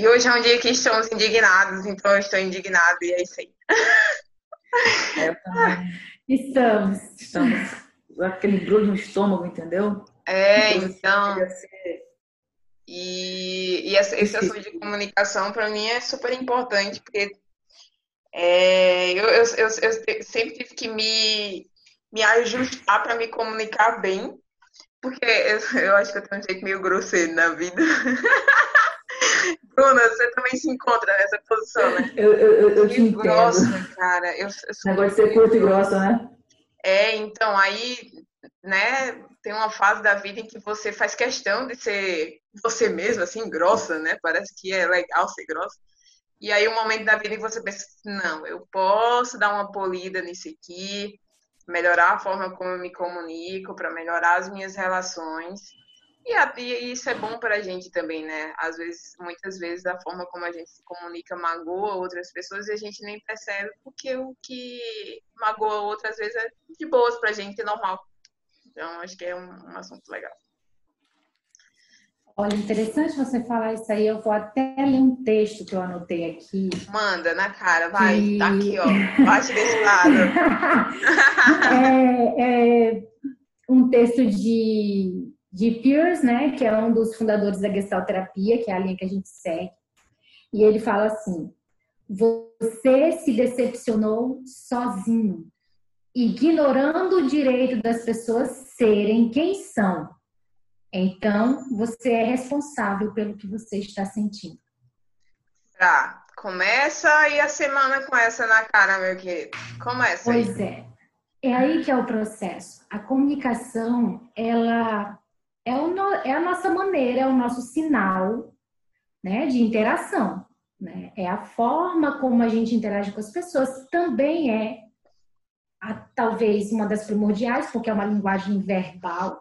E hoje é um dia que estamos indignados, então eu estou indignado e é isso aí. É, eu também. Estamos. Estamos. Aquele brulho no estômago, entendeu? É, então. E, e esse assunto de comunicação, para mim, é super importante, porque é, eu, eu, eu, eu, sempre tive que me, me ajustar para me comunicar bem, porque eu, eu acho que eu tenho um jeito meio grosseiro na vida. Bruna, você também se encontra nessa posição, né? Eu, eu, eu te grossa, cara. Eu, eu sou Negócio de ser curto e grossa, né? É, então, aí, né, tem uma fase da vida em que você faz questão de ser você mesmo, assim, grossa, né? Parece que é legal ser grossa. E aí, um momento da vida em que você pensa, não, eu posso dar uma polida nisso aqui, melhorar a forma como eu me comunico, para melhorar as minhas relações. E, a, e, isso é bom para a gente também, né? Às vezes, muitas vezes, a forma como a gente se comunica magoa outras pessoas e a gente nem percebe, porque o que magoa outras vezes é de boas para a gente, é normal. Então, acho que é um, um assunto legal. Olha, interessante você falar isso aí. Eu vou até ler um texto que eu anotei aqui. Manda na cara, vai. Que... Tá aqui, ó. Bate desse lado. é, é, um texto de, de Pierce, né? Que é um dos fundadores da Gestalt Terapia, que é a linha que a gente segue. E ele fala assim: Você se decepcionou sozinho, ignorando o direito das pessoas serem quem são então, você é responsável pelo que você está sentindo. Tá. Começa aí a semana com essa na cara, meu querido. Começa Pois é. É aí que é o processo. A comunicação, ela é, o no, é a nossa maneira, é o nosso sinal né, de interação. Né? É a forma como a gente interage com as pessoas. Também é, a, talvez, uma das primordiais, porque é uma linguagem verbal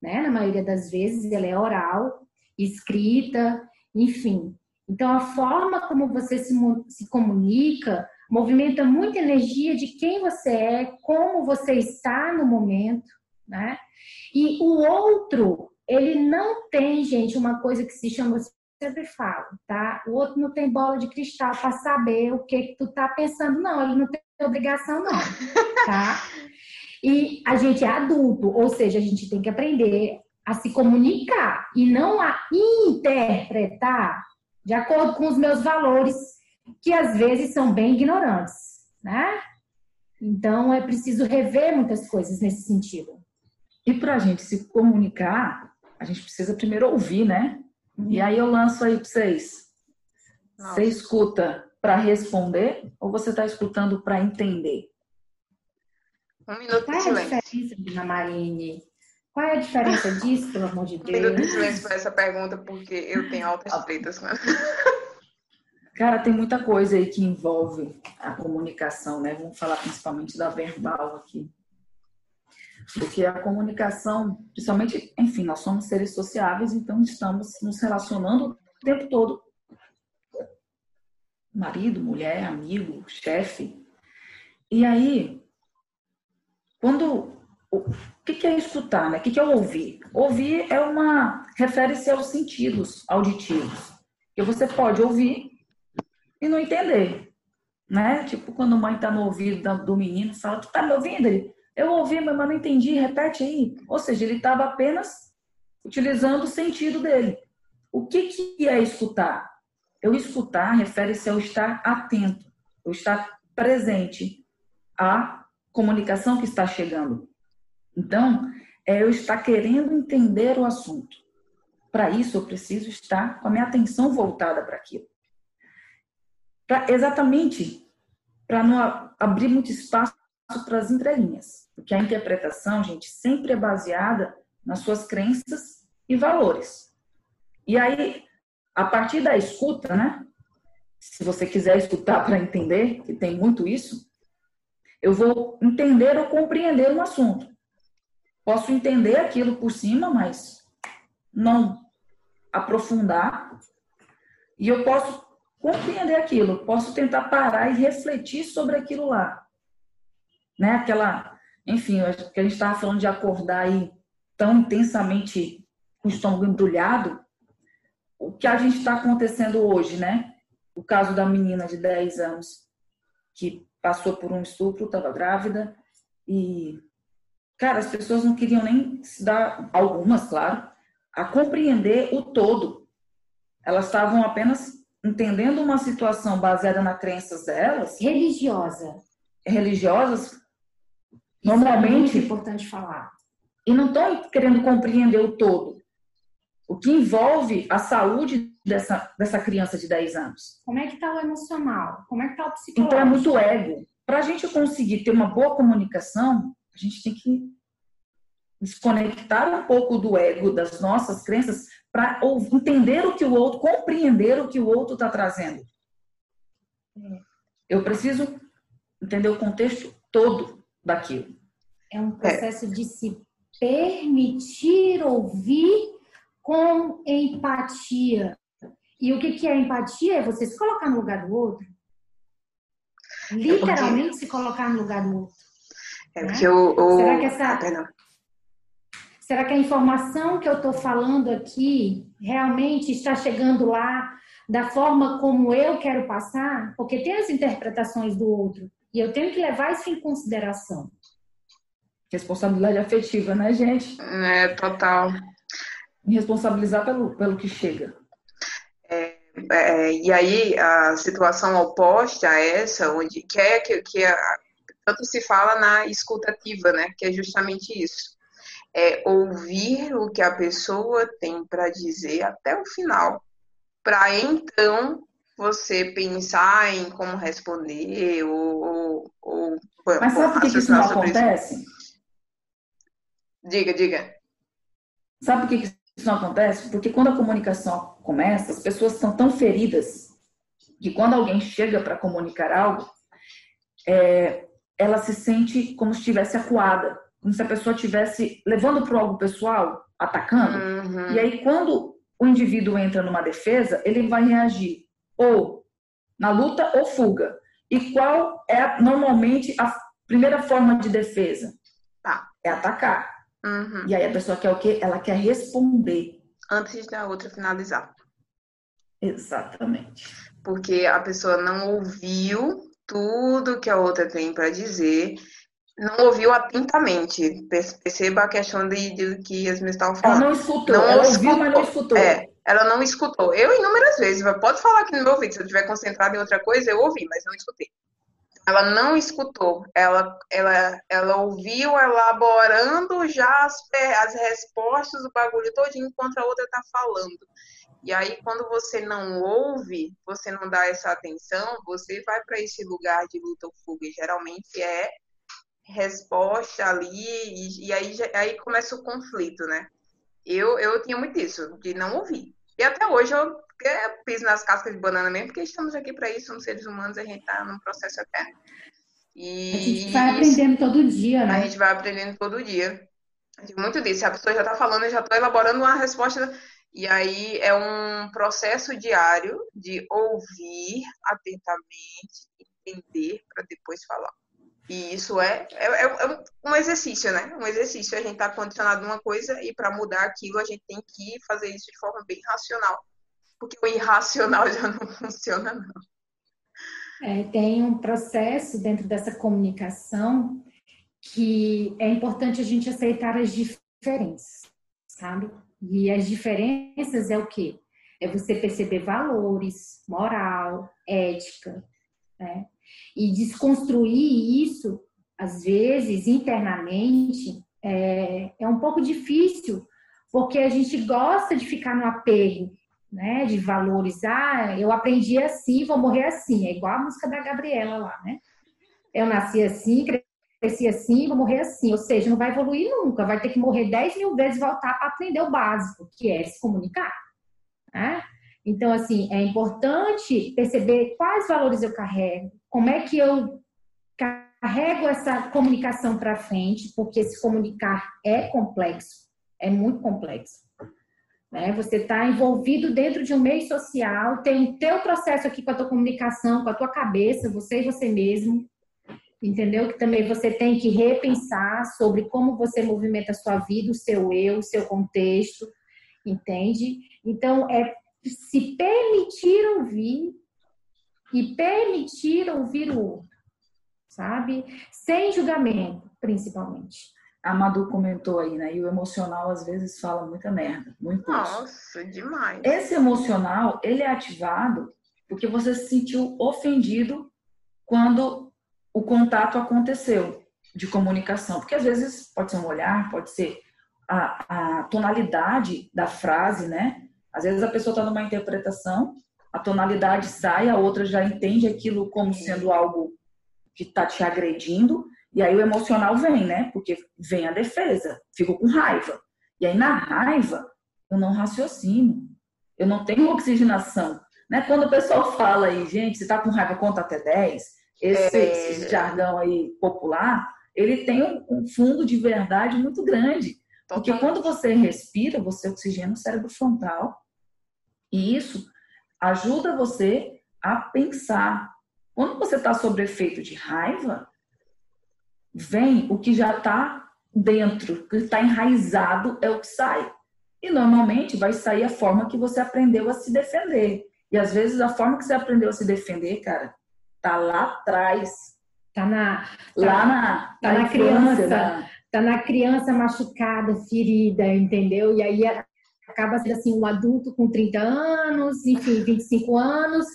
né? Na maioria das vezes ela é oral, escrita, enfim. Então a forma como você se, se comunica movimenta muita energia de quem você é, como você está no momento, né? E o outro, ele não tem, gente, uma coisa que se chama sempre falo, tá? O outro não tem bola de cristal para saber o que, que tu tá pensando, não. Ele não tem obrigação, não, tá? E a gente é adulto, ou seja, a gente tem que aprender a se comunicar e não a interpretar de acordo com os meus valores, que às vezes são bem ignorantes, né? Então é preciso rever muitas coisas nesse sentido. E para a gente se comunicar, a gente precisa primeiro ouvir, né? Uhum. E aí eu lanço aí para vocês. Nossa. Você escuta para responder ou você está escutando para entender? Um minuto Qual de é a diferença, Dina Marine? Qual é a diferença disso, pelo amor de Deus? Um minuto de silêncio para essa pergunta, porque eu tenho altas ah. tretas com Cara, tem muita coisa aí que envolve a comunicação, né? Vamos falar principalmente da verbal aqui. Porque a comunicação, principalmente, enfim, nós somos seres sociáveis, então estamos nos relacionando o tempo todo. Marido, mulher, amigo, chefe. E aí, quando o que é escutar, né? O que é ouvir? Ouvir é uma refere-se aos sentidos auditivos. Que você pode ouvir e não entender, né? Tipo quando a mãe está no ouvido do menino, fala: "Tu tá me ouvindo?" Ele: "Eu ouvi, mas não entendi. Repete aí." Ou seja, ele estava apenas utilizando o sentido dele. O que que é escutar? Eu escutar refere-se ao estar atento, ao estar presente a comunicação que está chegando. Então, é eu estar querendo entender o assunto. Para isso, eu preciso estar com a minha atenção voltada para aquilo. Pra, exatamente para não abrir muito espaço para as entrelinhas. Porque a interpretação, gente, sempre é baseada nas suas crenças e valores. E aí, a partir da escuta, né? Se você quiser escutar para entender, que tem muito isso, eu vou entender ou compreender um assunto. Posso entender aquilo por cima, mas não aprofundar. E eu posso compreender aquilo, posso tentar parar e refletir sobre aquilo lá. Né? Aquela, enfim, que a gente estava falando de acordar aí tão intensamente com o estômago embrulhado. o que a gente está acontecendo hoje, né? O caso da menina de 10 anos que passou por um estupro, estava grávida e, cara, as pessoas não queriam nem se dar, algumas, claro, a compreender o todo. Elas estavam apenas entendendo uma situação baseada nas crenças delas. Religiosa. Religiosas, normalmente. É importante falar. E não estão querendo compreender o todo. O que envolve a saúde dessa, dessa criança de 10 anos. Como é que está o emocional? Como é que está o psicológico? Então é muito ego. Para a gente conseguir ter uma boa comunicação, a gente tem que desconectar um pouco do ego, das nossas crenças, para entender o que o outro, compreender o que o outro está trazendo. Eu preciso entender o contexto todo daquilo. É um processo é. de se permitir ouvir com empatia. E o que, é empatia? É você se colocar no lugar do outro. Literalmente é porque... se colocar no lugar do outro. É né? porque o, o... Será que essa... Ah, Será que a informação que eu estou falando aqui realmente está chegando lá da forma como eu quero passar? Porque tem as interpretações do outro. E eu tenho que levar isso em consideração. Responsabilidade afetiva, né, gente? É, total me responsabilizar pelo, pelo que chega. É, é, e aí a situação oposta a essa, onde que é que, que a, tanto se fala na escutativa, né? Que é justamente isso. É ouvir o que a pessoa tem para dizer até o final, para então você pensar em como responder ou, ou, ou Mas sabe por que, que isso não acontece? Isso? Diga, diga. Sabe por que, isso não acontece porque quando a comunicação começa, as pessoas estão tão feridas que quando alguém chega para comunicar algo, é, ela se sente como se estivesse acuada, como se a pessoa estivesse levando para algo pessoal, atacando. Uhum. E aí, quando o indivíduo entra numa defesa, ele vai reagir ou na luta ou fuga. E qual é normalmente a primeira forma de defesa? Ah. É atacar. Uhum. E aí a pessoa quer o quê? Ela quer responder. Antes da outra finalizar. Exatamente. Porque a pessoa não ouviu tudo que a outra tem para dizer, não ouviu atentamente. Perceba a questão de, de que Yasmin estava falando. Ela não escutou. Não ela escutou. ouviu, mas não escutou. É, ela não escutou. Eu, inúmeras vezes, pode falar aqui no meu ouvido, se eu estiver concentrado em outra coisa, eu ouvi, mas não escutei ela não escutou, ela, ela, ela ouviu elaborando já as, as respostas do bagulho todo enquanto a outra está falando. E aí, quando você não ouve, você não dá essa atenção, você vai para esse lugar de luta ou fuga. E geralmente é resposta ali, e, e, aí, aí começa o conflito, né? Eu, eu tinha muito isso, de não ouvir. E até hoje eu é, piso nas cascas de banana mesmo, porque estamos aqui para isso, somos seres humanos, a gente está num processo eterno. E a gente vai aprendendo todo dia, né? A gente vai aprendendo todo dia. Muito disso. A pessoa já está falando, eu já estou elaborando uma resposta. E aí é um processo diário de ouvir atentamente, entender para depois falar. E isso é, é, é, é, um exercício, né? Um exercício. A gente está condicionado a uma coisa e para mudar aquilo a gente tem que fazer isso de forma bem racional. Porque o irracional já não funciona, não. É, tem um processo dentro dessa comunicação que é importante a gente aceitar as diferenças, sabe? E as diferenças é o quê? É você perceber valores, moral, ética, né? E desconstruir isso, às vezes, internamente, é, é um pouco difícil, porque a gente gosta de ficar no apego, né? De valorizar. Ah, eu aprendi assim, vou morrer assim. É igual a música da Gabriela lá, né? Eu nasci assim, cresci assim, vou morrer assim. Ou seja, não vai evoluir nunca. Vai ter que morrer 10 mil vezes e voltar para aprender o básico, que é se comunicar. Né? Então, assim, é importante perceber quais valores eu carrego, como é que eu carrego essa comunicação para frente, porque se comunicar é complexo, é muito complexo. Né? Você está envolvido dentro de um meio social, tem o teu processo aqui com a tua comunicação, com a tua cabeça, você e você mesmo, entendeu? Que também você tem que repensar sobre como você movimenta a sua vida, o seu eu, o seu contexto, entende? Então, é se permitir ouvir e permitir ouvir o outro, sabe? Sem julgamento, principalmente. A Madu comentou aí, né? E o emocional às vezes fala muita merda, muito Nossa, demais. Esse emocional, ele é ativado porque você se sentiu ofendido quando o contato aconteceu de comunicação. Porque às vezes pode ser um olhar, pode ser a, a tonalidade da frase, né? Às vezes a pessoa está numa interpretação, a tonalidade sai, a outra já entende aquilo como sendo algo que está te agredindo, e aí o emocional vem, né? Porque vem a defesa, fico com raiva. E aí na raiva, eu não raciocino, eu não tenho oxigenação. Né? Quando o pessoal fala aí, gente, você tá com raiva, conta até 10, esse, é... esse jargão aí popular, ele tem um, um fundo de verdade muito grande. Porque quando você respira, você oxigena o cérebro frontal. E isso ajuda você a pensar. Quando você está sob efeito de raiva, vem o que já está dentro, o que está enraizado é o que sai. E normalmente vai sair a forma que você aprendeu a se defender. E às vezes a forma que você aprendeu a se defender, cara, tá lá atrás. Tá na. Tá, lá na. Tá na, na criança. Na... Tá na criança machucada, ferida, entendeu? E aí acaba sendo assim, um adulto com 30 anos, enfim, 25 anos,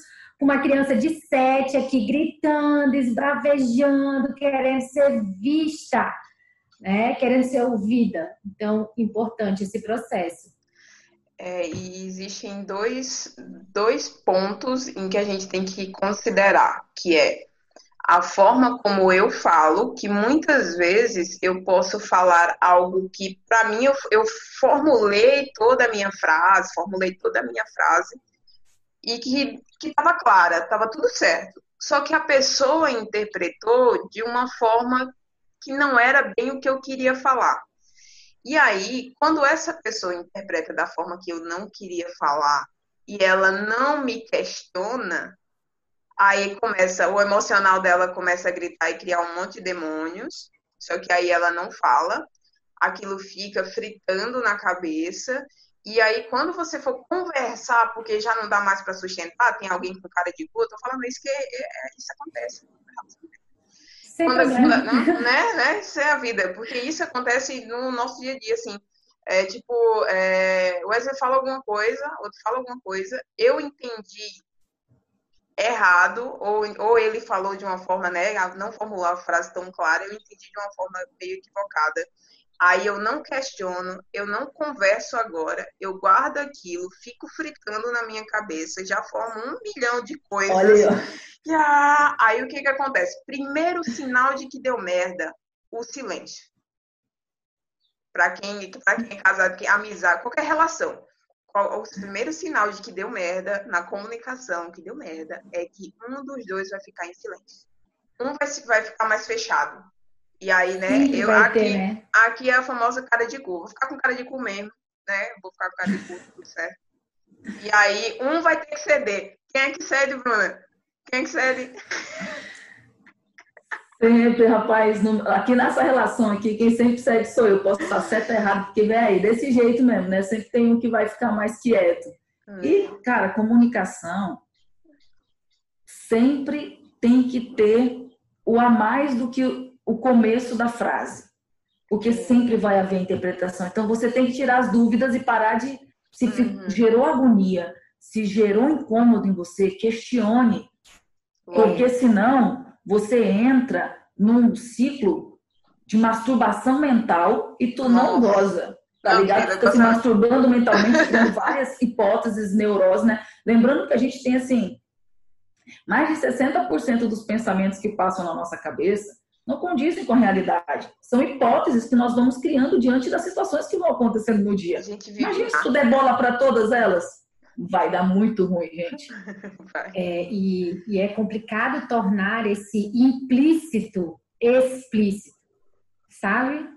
uma criança de 7 aqui gritando, esbravejando, querendo ser vista, né? Querendo ser ouvida. Então, importante esse processo. É, e existem dois, dois pontos em que a gente tem que considerar, que é a forma como eu falo, que muitas vezes eu posso falar algo que, para mim, eu, eu formulei toda a minha frase, formulei toda a minha frase, e que estava clara, estava tudo certo. Só que a pessoa interpretou de uma forma que não era bem o que eu queria falar. E aí, quando essa pessoa interpreta da forma que eu não queria falar e ela não me questiona, aí começa, o emocional dela começa a gritar e criar um monte de demônios, só que aí ela não fala, aquilo fica fritando na cabeça, e aí quando você for conversar, porque já não dá mais para sustentar, tem alguém com cara de puta, eu tô falando isso que é, é, isso acontece. Quando, né, né? Isso é a vida, porque isso acontece no nosso dia a dia, assim. É tipo, é, o Wesley fala alguma coisa, outro fala alguma coisa, eu entendi errado, ou, ou ele falou de uma forma, né, não formulou a frase tão clara, eu entendi de uma forma meio equivocada. Aí eu não questiono, eu não converso agora, eu guardo aquilo, fico fritando na minha cabeça, já formo um milhão de coisas. Olha. Já. Aí o que que acontece? Primeiro sinal de que deu merda, o silêncio. Para quem, pra quem é casado, que amizade, qualquer relação. O primeiro sinal de que deu merda na comunicação, que deu merda, é que um dos dois vai ficar em silêncio. Um vai, vai ficar mais fechado. E aí, né, Sim, eu aqui, ter, né? aqui é a famosa cara de cu. Vou ficar com cara de cu mesmo, né? Vou ficar com cara de cu, tudo certo. E aí, um vai ter que ceder. Quem é que cede, Bruna? Quem é que cede? Sempre, rapaz, aqui nessa relação aqui, quem sempre cede sou eu. Posso estar certo errado, porque vem aí, desse jeito mesmo, né? Sempre tem um que vai ficar mais quieto. Hum. E, cara, comunicação sempre tem que ter o a mais do que o começo da frase, porque sempre vai haver interpretação. Então você tem que tirar as dúvidas e parar de se uhum. gerou agonia, se gerou incômodo em você, questione, porque senão você entra num ciclo de masturbação mental e tu não goza. Tá não, ligado? Fica se masturbando mentalmente, com várias hipóteses, neuroses, né? Lembrando que a gente tem, assim, mais de 60% dos pensamentos que passam na nossa cabeça não condizem com a realidade. São hipóteses que nós vamos criando diante das situações que vão acontecendo no dia. Imagina se tu der bola para todas elas. Vai dar muito ruim, gente. É, e, e é complicado tornar esse implícito explícito, sabe?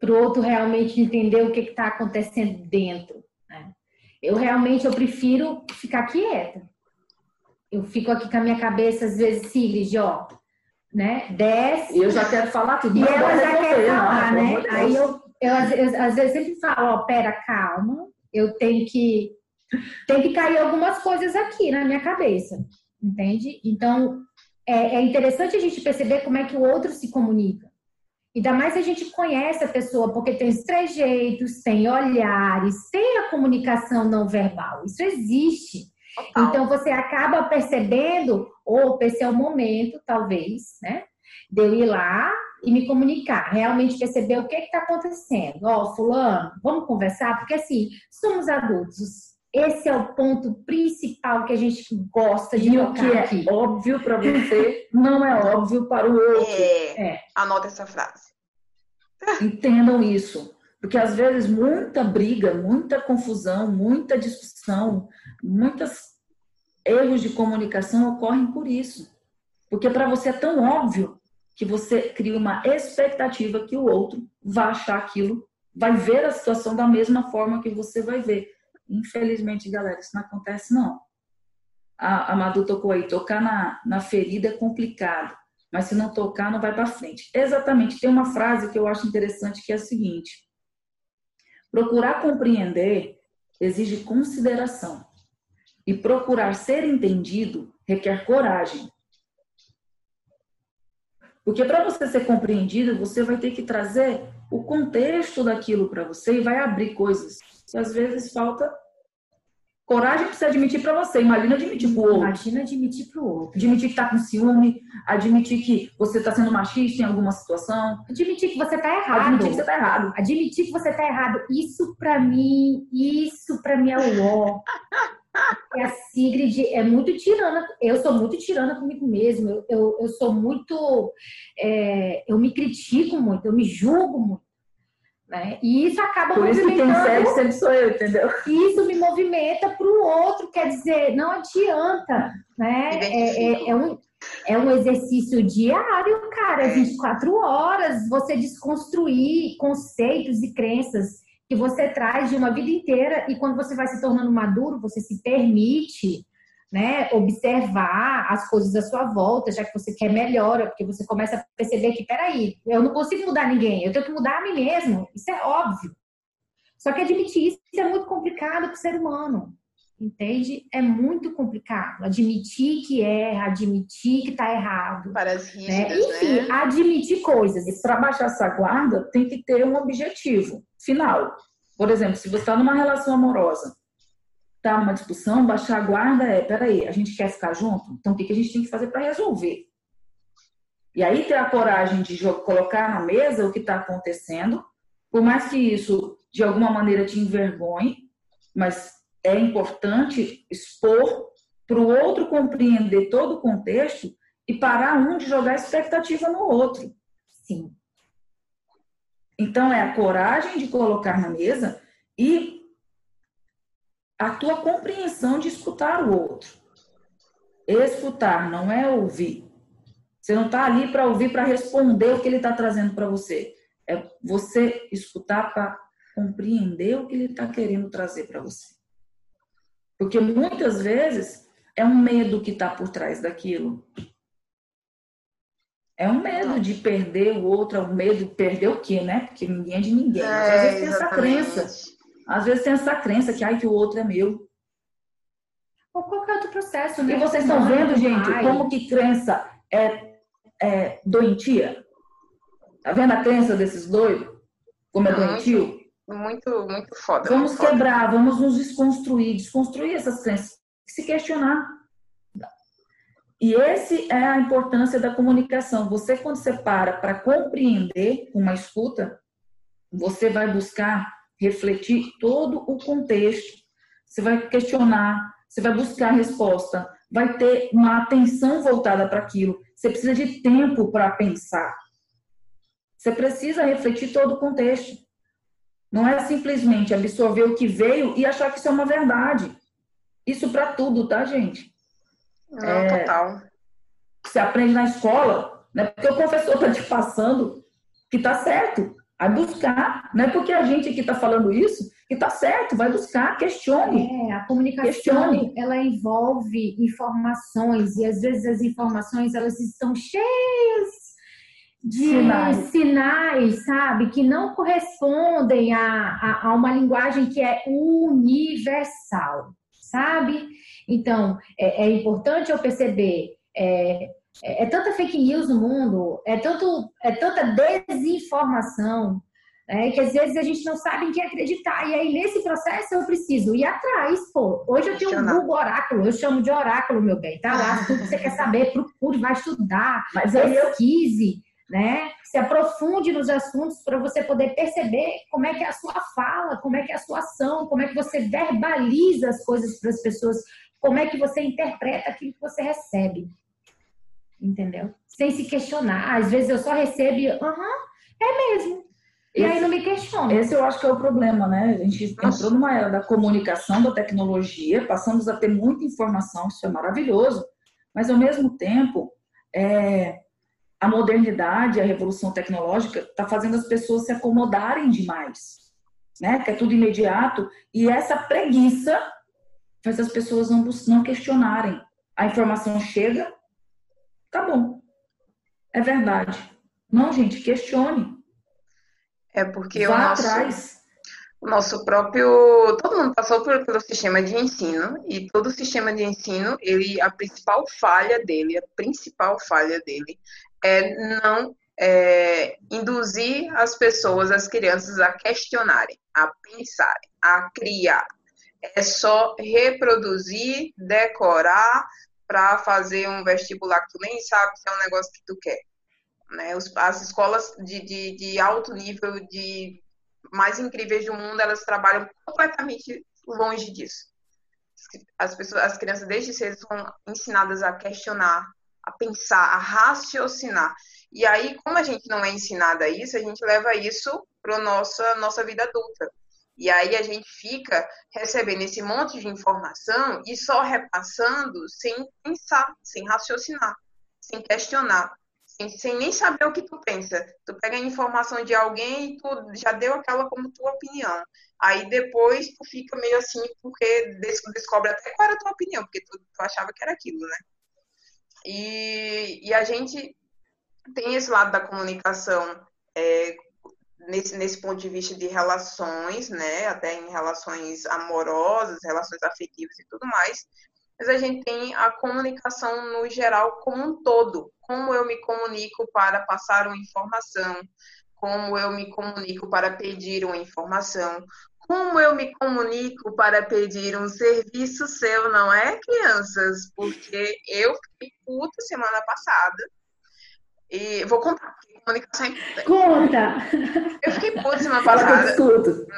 Para o outro realmente entender o que está acontecendo dentro. Né? Eu realmente eu prefiro ficar quieta. Eu fico aqui com a minha cabeça, às vezes, Sigrid, ó, né? Desce. E eu já quero falar tudo. E ela já quer falar, né? Aí eu, eu, às, vezes sempre falo, ó, pera, calma, eu tenho que tem que cair algumas coisas aqui na minha cabeça, entende? Então, é, é interessante a gente perceber como é que o outro se comunica. Ainda mais a gente conhece a pessoa, porque tem os trejeitos, tem olhares, tem a comunicação não verbal. Isso existe. Total. Então você acaba percebendo, ou esse é o momento, talvez, né? De eu ir lá e me comunicar, realmente perceber o que está acontecendo. Ó, oh, fulano, vamos conversar, porque assim, somos adultos. Esse é o ponto principal que a gente gosta de e o que é aqui. é óbvio para você não é óbvio para o outro. É, é. Anota essa frase. Entendam isso. Porque às vezes muita briga, muita confusão, muita discussão, muitos erros de comunicação ocorrem por isso. Porque para você é tão óbvio que você cria uma expectativa que o outro vai achar aquilo, vai ver a situação da mesma forma que você vai ver. Infelizmente, galera, isso não acontece não. A, a Madu tocou aí, tocar na, na ferida é complicado mas se não tocar, não vai para frente. Exatamente, tem uma frase que eu acho interessante que é a seguinte: procurar compreender exige consideração, e procurar ser entendido requer coragem. Porque para você ser compreendido, você vai ter que trazer o contexto daquilo para você e vai abrir coisas que às vezes falta Coragem pra você admitir para você, imagina admitir pro outro. Imagina admitir pro outro. Admitir que tá com ciúme, admitir que você tá sendo machista em alguma situação. Admitir que você tá errado. Admitir que você tá errado. Admitir que você tá errado. Isso para mim, isso para mim é o ó. É a Sigrid é muito tirana. Eu sou muito tirana comigo mesmo. Eu, eu, eu sou muito. É, eu me critico muito, eu me julgo muito. Né? E isso acaba Por isso quem serve sempre sou eu, entendeu? Isso me movimenta para o outro, quer dizer, não adianta. Né? É, é, é, um, é um exercício diário, cara, é 24 horas. Você desconstruir conceitos e crenças que você traz de uma vida inteira e quando você vai se tornando maduro, você se permite né, observar as coisas à sua volta, já que você quer melhora, porque você começa a perceber que, peraí, eu não consigo mudar ninguém, eu tenho que mudar a mim mesmo. Isso é óbvio. Só que admitir isso é muito complicado para o ser humano. Entende? É muito complicado. Admitir que erra, admitir que está errado. Parece né? Enfim, né? admitir coisas. E para baixar essa guarda, tem que ter um objetivo final. Por exemplo, se você está numa relação amorosa tá numa discussão, baixar a guarda é, peraí, a gente quer ficar junto? Então o que, que a gente tem que fazer para resolver? E aí ter a coragem de colocar na mesa o que está acontecendo, por mais que isso de alguma maneira te envergonhe, mas é importante expor para o outro compreender todo o contexto e parar um de jogar expectativa no outro. Sim. Então é a coragem de colocar na mesa e a tua compreensão de escutar o outro. Escutar não é ouvir. Você não está ali para ouvir, para responder o que ele está trazendo para você. É você escutar para compreender o que ele está querendo trazer para você. Porque muitas vezes é um medo que está por trás daquilo. É um medo de perder o outro, é um medo de perder o quê, né? Porque ninguém é de ninguém. É, Às vezes tem essa crença. Às vezes tem essa crença que, ai, que o outro é meu. Ou qualquer outro processo, né? E vocês estão vendo, gente, ai. como que crença é, é doentia? Tá vendo a crença desses dois? Como é doentio? Muito, muito foda. Vamos muito quebrar, foda. vamos nos desconstruir, desconstruir essas crenças, se questionar. E esse é a importância da comunicação. Você, quando você para para compreender uma escuta, você vai buscar refletir todo o contexto. Você vai questionar, você vai buscar a resposta, vai ter uma atenção voltada para aquilo. Você precisa de tempo para pensar. Você precisa refletir todo o contexto. Não é simplesmente absorver o que veio e achar que isso é uma verdade. Isso para tudo, tá, gente? Não, é, total. Você aprende na escola, né? Porque o professor está te passando que tá certo. Vai buscar, não é porque a gente aqui está falando isso que está certo, vai buscar, questione. É, a comunicação, questione. ela envolve informações e às vezes as informações elas estão cheias de sinais, sinais sabe, que não correspondem a, a, a uma linguagem que é universal. Sabe. Então, é, é importante eu perceber. É, é, é, tanta fake news no mundo, é, tanto, é tanta desinformação, é, que às vezes a gente não sabe em que acreditar. E aí, nesse processo, eu preciso ir atrás. Pô, hoje eu tenho um Google Oráculo, eu chamo de Oráculo, meu bem. Tá lá, tudo que você quer saber, procure, vai estudar, Mas pesquise, né? Se aprofunde nos assuntos para você poder perceber como é que é a sua fala, como é que é a sua ação, como é que você verbaliza as coisas para as pessoas, como é que você interpreta aquilo que você recebe. Entendeu? Sem se questionar. Às vezes eu só recebo aham, é mesmo e esse, aí não me questiona. Esse eu acho que é o problema, né? A gente entrou numa era da comunicação, da tecnologia, passamos a ter muita informação, isso é maravilhoso, mas ao mesmo tempo, é, a modernidade, a revolução tecnológica está fazendo as pessoas se acomodarem demais, né? Que é tudo imediato, e essa preguiça faz as pessoas não, não questionarem. A informação chega, tá bom, é verdade. Não, gente, questione. É porque Vá o nosso, atrás. o nosso próprio. Todo mundo passou por, pelo sistema de ensino, e todo o sistema de ensino, ele, a principal falha dele, a principal falha dele é não é, induzir as pessoas, as crianças, a questionarem, a pensarem, a criar. É só reproduzir, decorar para fazer um vestibular que tu nem sabe se é um negócio que tu quer. Né? As escolas de, de, de alto nível, de mais incríveis do mundo, elas trabalham completamente longe disso. As pessoas, as crianças desde cedo são ensinadas a questionar, a pensar, a raciocinar. E aí, como a gente não é ensinada a isso, a gente leva isso para nossa nossa vida adulta. E aí a gente fica recebendo esse monte de informação e só repassando sem pensar, sem raciocinar, sem questionar sem nem saber o que tu pensa. Tu pega a informação de alguém e tu já deu aquela como tua opinião. Aí depois tu fica meio assim, porque descobre até qual era a tua opinião, porque tu, tu achava que era aquilo, né? E, e a gente tem esse lado da comunicação é, nesse, nesse ponto de vista de relações, né? Até em relações amorosas, relações afetivas e tudo mais mas a gente tem a comunicação no geral como um todo. Como eu me comunico para passar uma informação, como eu me comunico para pedir uma informação, como eu me comunico para pedir um serviço seu, não é, crianças? Porque eu fiquei puta semana passada. E vou contar, porque comunicação é importante. Conta! Eu fiquei puta semana passada.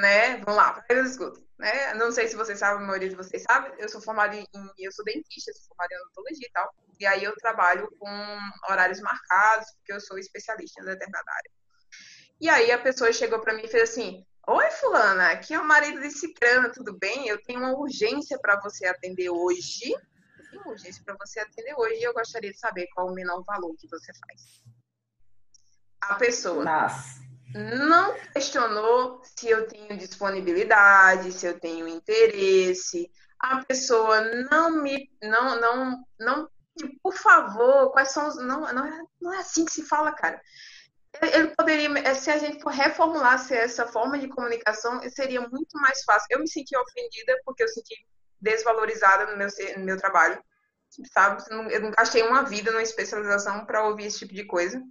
Né? Vamos lá, eu escuto. Né? Não sei se vocês sabem, a maioria de vocês sabe, eu sou formada em, eu sou dentista, sou formada em odontologia e tal. E aí eu trabalho com horários marcados, porque eu sou especialista em determinada área. E aí a pessoa chegou para mim e fez assim: Oi, fulana, aqui é o marido de Cicrano, tudo bem? Eu tenho uma urgência para você atender hoje. Eu tenho uma urgência para você atender hoje e eu gostaria de saber qual o menor valor que você faz. A pessoa Nossa não questionou se eu tenho disponibilidade, se eu tenho interesse. A pessoa não me, não, não, não, por favor, quais são os, não, não é, não é assim que se fala, cara. Ele poderia, se a gente for reformulasse essa forma de comunicação, seria muito mais fácil. Eu me senti ofendida porque eu senti desvalorizada no meu, no meu trabalho, sabe? Eu não gastei uma vida numa especialização para ouvir esse tipo de coisa.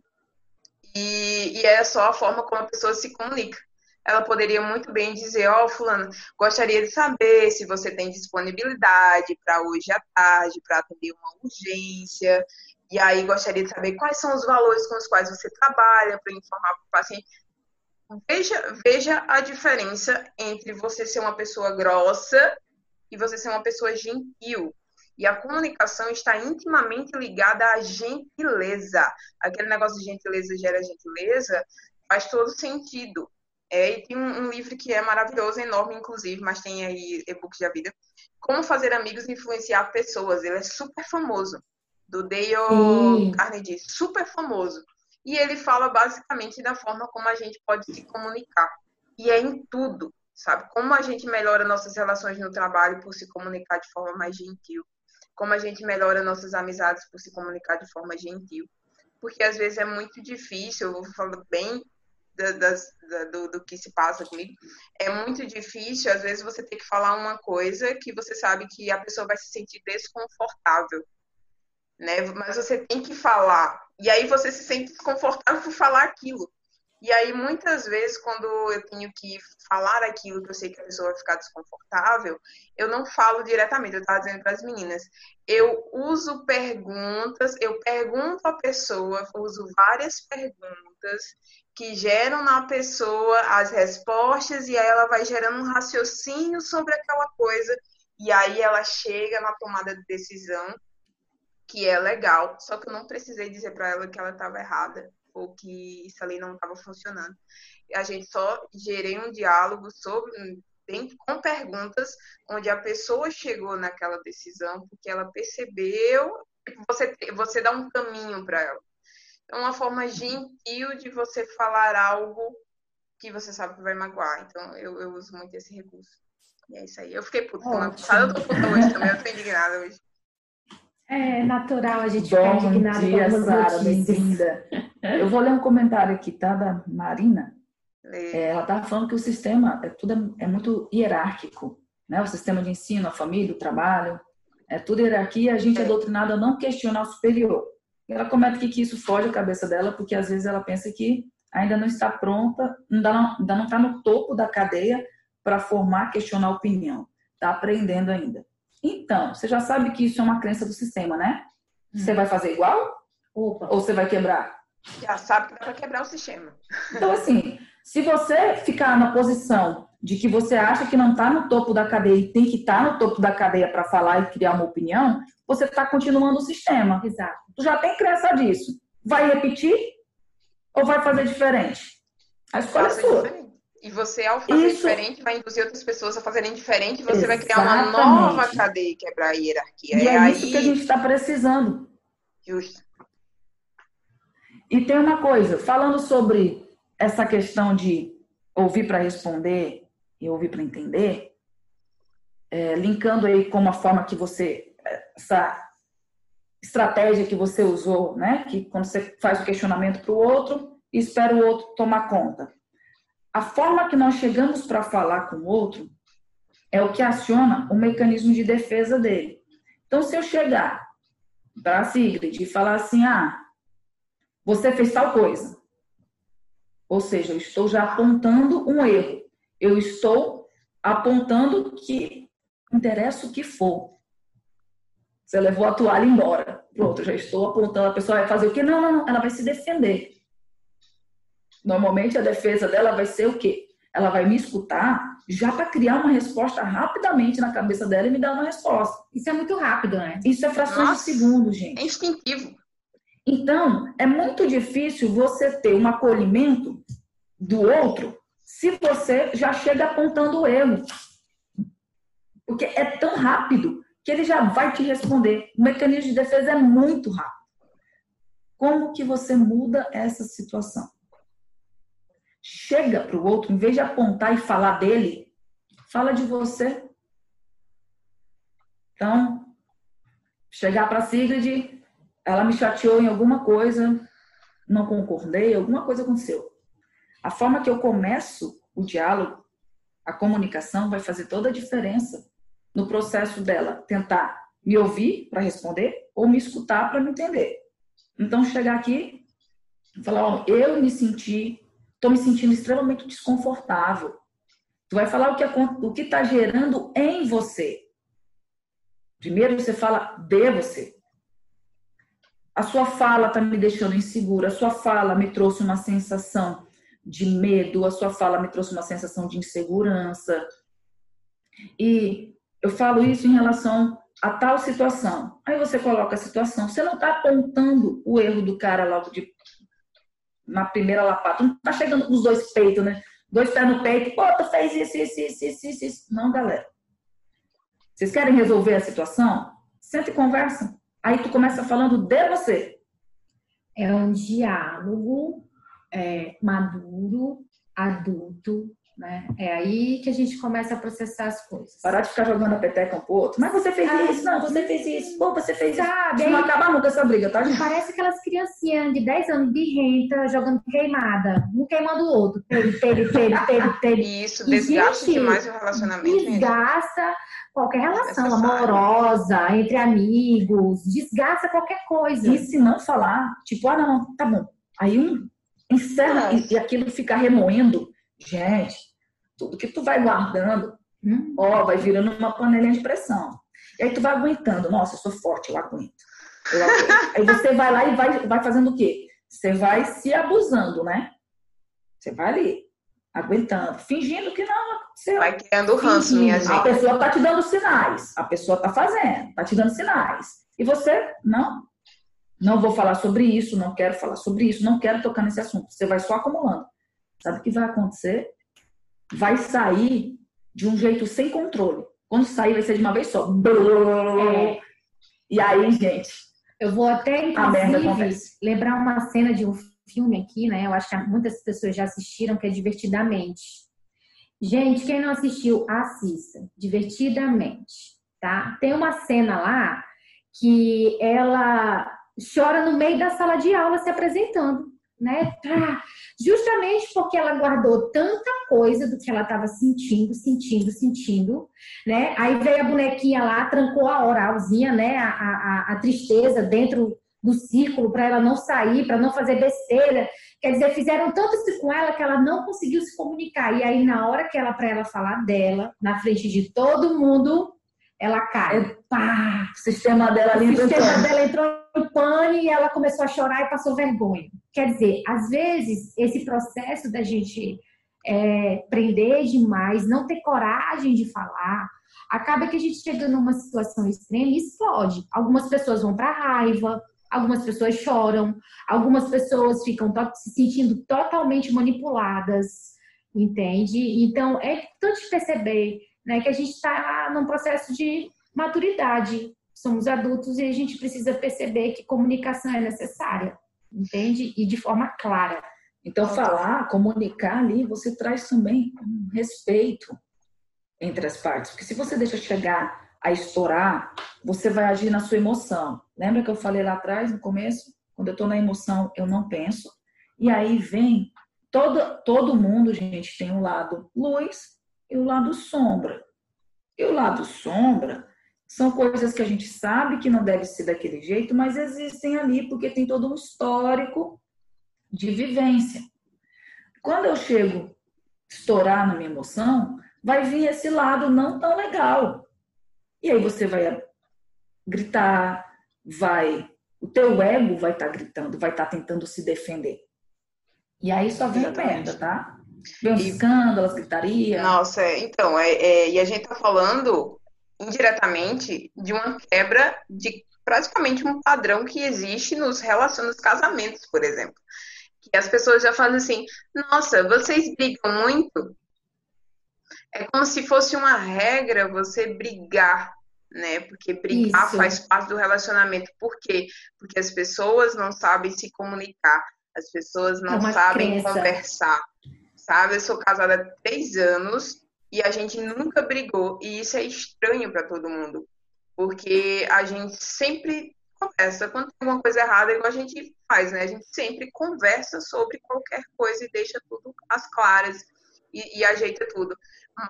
E, e é só a forma como a pessoa se comunica. Ela poderia muito bem dizer, ó, oh, fulano, gostaria de saber se você tem disponibilidade para hoje à tarde, para atender uma urgência. E aí gostaria de saber quais são os valores com os quais você trabalha para informar para o paciente. Veja, veja a diferença entre você ser uma pessoa grossa e você ser uma pessoa gentil. E a comunicação está intimamente ligada à gentileza. Aquele negócio de gentileza gera gentileza faz todo sentido. É, e tem um, um, livro que é maravilhoso, enorme, inclusive, mas tem aí e-books da vida. Como fazer amigos e influenciar pessoas. Ele é super famoso. Do Dale Carnegie. Super famoso. E ele fala basicamente da forma como a gente pode se comunicar. E é em tudo, sabe? Como a gente melhora nossas relações no trabalho por se comunicar de forma mais gentil como a gente melhora nossas amizades por se comunicar de forma gentil. Porque às vezes é muito difícil, eu vou falar bem da, da, do, do que se passa comigo, é muito difícil, às vezes, você ter que falar uma coisa que você sabe que a pessoa vai se sentir desconfortável. Né? Mas você tem que falar. E aí você se sente desconfortável por falar aquilo. E aí, muitas vezes, quando eu tenho que falar aquilo que eu sei que a pessoa vai ficar desconfortável, eu não falo diretamente. Eu estava dizendo para as meninas, eu uso perguntas, eu pergunto à pessoa, uso várias perguntas que geram na pessoa as respostas e aí ela vai gerando um raciocínio sobre aquela coisa e aí ela chega na tomada de decisão que é legal, só que eu não precisei dizer para ela que ela estava errada ou que isso ali não estava funcionando. A gente só gerei um diálogo sobre com perguntas onde a pessoa chegou naquela decisão porque ela percebeu você você dá um caminho para ela. É uma forma gentil de você falar algo que você sabe que vai magoar. Então eu, eu uso muito esse recurso. E é isso aí. Eu fiquei puta passada, eu tô puta hoje também, eu tô indignada hoje. É natural a gente Bom ficar indignada dia, Sara, bem-vinda. Eu vou ler um comentário aqui, tá? Da Marina. É, ela tá falando que o sistema é tudo é, muito hierárquico, né? O sistema de ensino, a família, o trabalho, é tudo hierarquia. A gente é, doutrinado a não questionar o superior. E ela comenta aqui que isso foge a cabeça dela, porque às vezes ela pensa que ainda não está pronta, ainda não, ainda não está no topo da cadeia para formar, questionar opinião. Está aprendendo ainda. Então, você já sabe que isso é uma crença do sistema, né? Você vai fazer igual? Opa. Ou você vai quebrar? Já sabe que dá para quebrar o sistema. Então, assim, se você ficar na posição de que você acha que não está no topo da cadeia e tem que estar tá no topo da cadeia para falar e criar uma opinião, você está continuando o sistema. Exato. Tu já tem crença disso. Vai repetir ou vai fazer diferente? A escolha é sua. Diferente. E você, ao fazer Isso... diferente, vai induzir outras pessoas a fazerem diferente, você Exatamente. vai criar uma nova cadeia e quebrar a hierarquia. E é, é isso aí... que a gente está precisando. Justo. E tem uma coisa, falando sobre essa questão de ouvir para responder e ouvir para entender, é, linkando aí com uma forma que você, essa estratégia que você usou, né? Que quando você faz o questionamento para o outro, espera o outro tomar conta a forma que nós chegamos para falar com o outro é o que aciona o mecanismo de defesa dele. Então, se eu chegar para a Sigrid e falar assim, ah, você fez tal coisa, ou seja, eu estou já apontando um erro, eu estou apontando que interessa o que for. Você levou a toalha embora. Pronto, já estou apontando, a pessoa vai fazer o quê? Não, não, não, ela vai se defender. Normalmente a defesa dela vai ser o quê? Ela vai me escutar já para criar uma resposta rapidamente na cabeça dela e me dar uma resposta. Isso é muito rápido, né? Isso é frações Nossa, de segundo, gente. É instintivo. Então, é muito difícil você ter um acolhimento do outro se você já chega apontando o erro. Porque é tão rápido que ele já vai te responder. O mecanismo de defesa é muito rápido. Como que você muda essa situação? Chega para o outro, em vez de apontar e falar dele, fala de você. Então, chegar para a Sigrid, ela me chateou em alguma coisa, não concordei, alguma coisa aconteceu. A forma que eu começo o diálogo, a comunicação, vai fazer toda a diferença no processo dela tentar me ouvir para responder ou me escutar para me entender. Então, chegar aqui e falar: ó, eu me senti Estou me sentindo extremamente desconfortável. Tu vai falar o que o que está gerando em você. Primeiro você fala de você. A sua fala está me deixando insegura. A sua fala me trouxe uma sensação de medo. A sua fala me trouxe uma sensação de insegurança. E eu falo isso em relação a tal situação. Aí você coloca a situação. Você não está apontando o erro do cara logo de na primeira lapada. Não tá chegando com os dois peitos, né? Dois pés no peito. Pô, tu fez isso, isso, isso, isso, isso, isso. Não, galera. Vocês querem resolver a situação? Senta e conversa. Aí tu começa falando de você. É um diálogo é, maduro, adulto, Né? É aí que a gente começa a processar as coisas. Parar de ficar jogando a peteca um pro outro. Mas você fez ah, isso, não, você fez isso, pô, você fez sabe, isso. Não acaba nunca essa briga, tá, gente? Parece aquelas criancinhas de 10 anos birrenta jogando queimada, um queimando o outro. Pele, pele, pele, pele, pele. Isso, desgasta gente, demais o relacionamento. Desgasta mesmo. qualquer relação amorosa, entre amigos, desgasta qualquer coisa. E se não falar, tipo, ah, não, tá bom. Aí um encerra e, e aquilo fica remoendo. Gente, tudo que tu vai guardando, hum, ó, vai virando uma panelinha de pressão. E aí tu vai aguentando. Nossa, eu sou forte, eu aguento. Eu aguento. aí você vai lá e vai, vai fazendo o quê? Você vai se abusando, né? Você vai ali, aguentando, fingindo que não aconteceu. Vai criando ranço, minha gente. A pessoa tá te dando sinais. A pessoa tá fazendo, tá te dando sinais. E você, não. Não vou falar sobre isso, não quero falar sobre isso, não quero tocar nesse assunto. Você vai só acumulando. Sabe o que vai acontecer? Vai sair de um jeito sem controle. Quando sair, vai ser de uma vez só. É. E aí, gente. Eu vou até, inclusive, lembrar uma cena de um filme aqui, né? Eu acho que muitas pessoas já assistiram, que é Divertidamente. Gente, quem não assistiu, assista. Divertidamente, tá? Tem uma cena lá que ela chora no meio da sala de aula se apresentando né? Pra, justamente porque ela guardou tanta coisa do que ela estava sentindo, sentindo, sentindo, né? Aí veio a bonequinha lá, trancou a oralzinha, né? A, a, a tristeza dentro do círculo para ela não sair, para não fazer besteira. Quer dizer, fizeram tanto isso com ela que ela não conseguiu se comunicar. E aí, na hora que ela, para ela falar dela, na frente de todo mundo, ela cai. É, pá, o sistema dela ali O sistema dela entrou em pane e ela começou a chorar e passou vergonha. Quer dizer, às vezes, esse processo da gente é, prender demais, não ter coragem de falar, acaba que a gente chega numa situação extrema e explode. Algumas pessoas vão para raiva, algumas pessoas choram, algumas pessoas ficam se sentindo totalmente manipuladas, entende? Então, é importante perceber né, que a gente está num processo de maturidade. Somos adultos e a gente precisa perceber que comunicação é necessária, entende? E de forma clara. Então, falar, comunicar ali, você traz também um respeito entre as partes. Porque se você deixa chegar a estourar, você vai agir na sua emoção. Lembra que eu falei lá atrás, no começo? Quando eu estou na emoção, eu não penso. E aí vem todo, todo mundo, gente, tem um lado luz e o lado sombra. E o lado sombra são coisas que a gente sabe que não deve ser daquele jeito, mas existem ali porque tem todo um histórico de vivência. Quando eu chego estourar na minha emoção, vai vir esse lado não tão legal. E aí você vai gritar, vai, o teu ego vai estar tá gritando, vai estar tá tentando se defender. E aí só vem a merda, tá? Vem os escândalos, gritaria. Nossa, é, então, é, é, e a gente tá falando indiretamente de uma quebra de praticamente um padrão que existe nos relacionamentos, nos casamentos, por exemplo. Que as pessoas já falam assim, nossa, vocês brigam muito? É como se fosse uma regra você brigar, né? Porque brigar Isso. faz parte do relacionamento. Por quê? Porque as pessoas não sabem se comunicar, as pessoas não é sabem crença. conversar sabe? Eu sou casada há três anos e a gente nunca brigou. E isso é estranho para todo mundo. Porque a gente sempre conversa. Quando tem alguma coisa errada, igual a gente faz, né? A gente sempre conversa sobre qualquer coisa e deixa tudo às claras e, e ajeita tudo.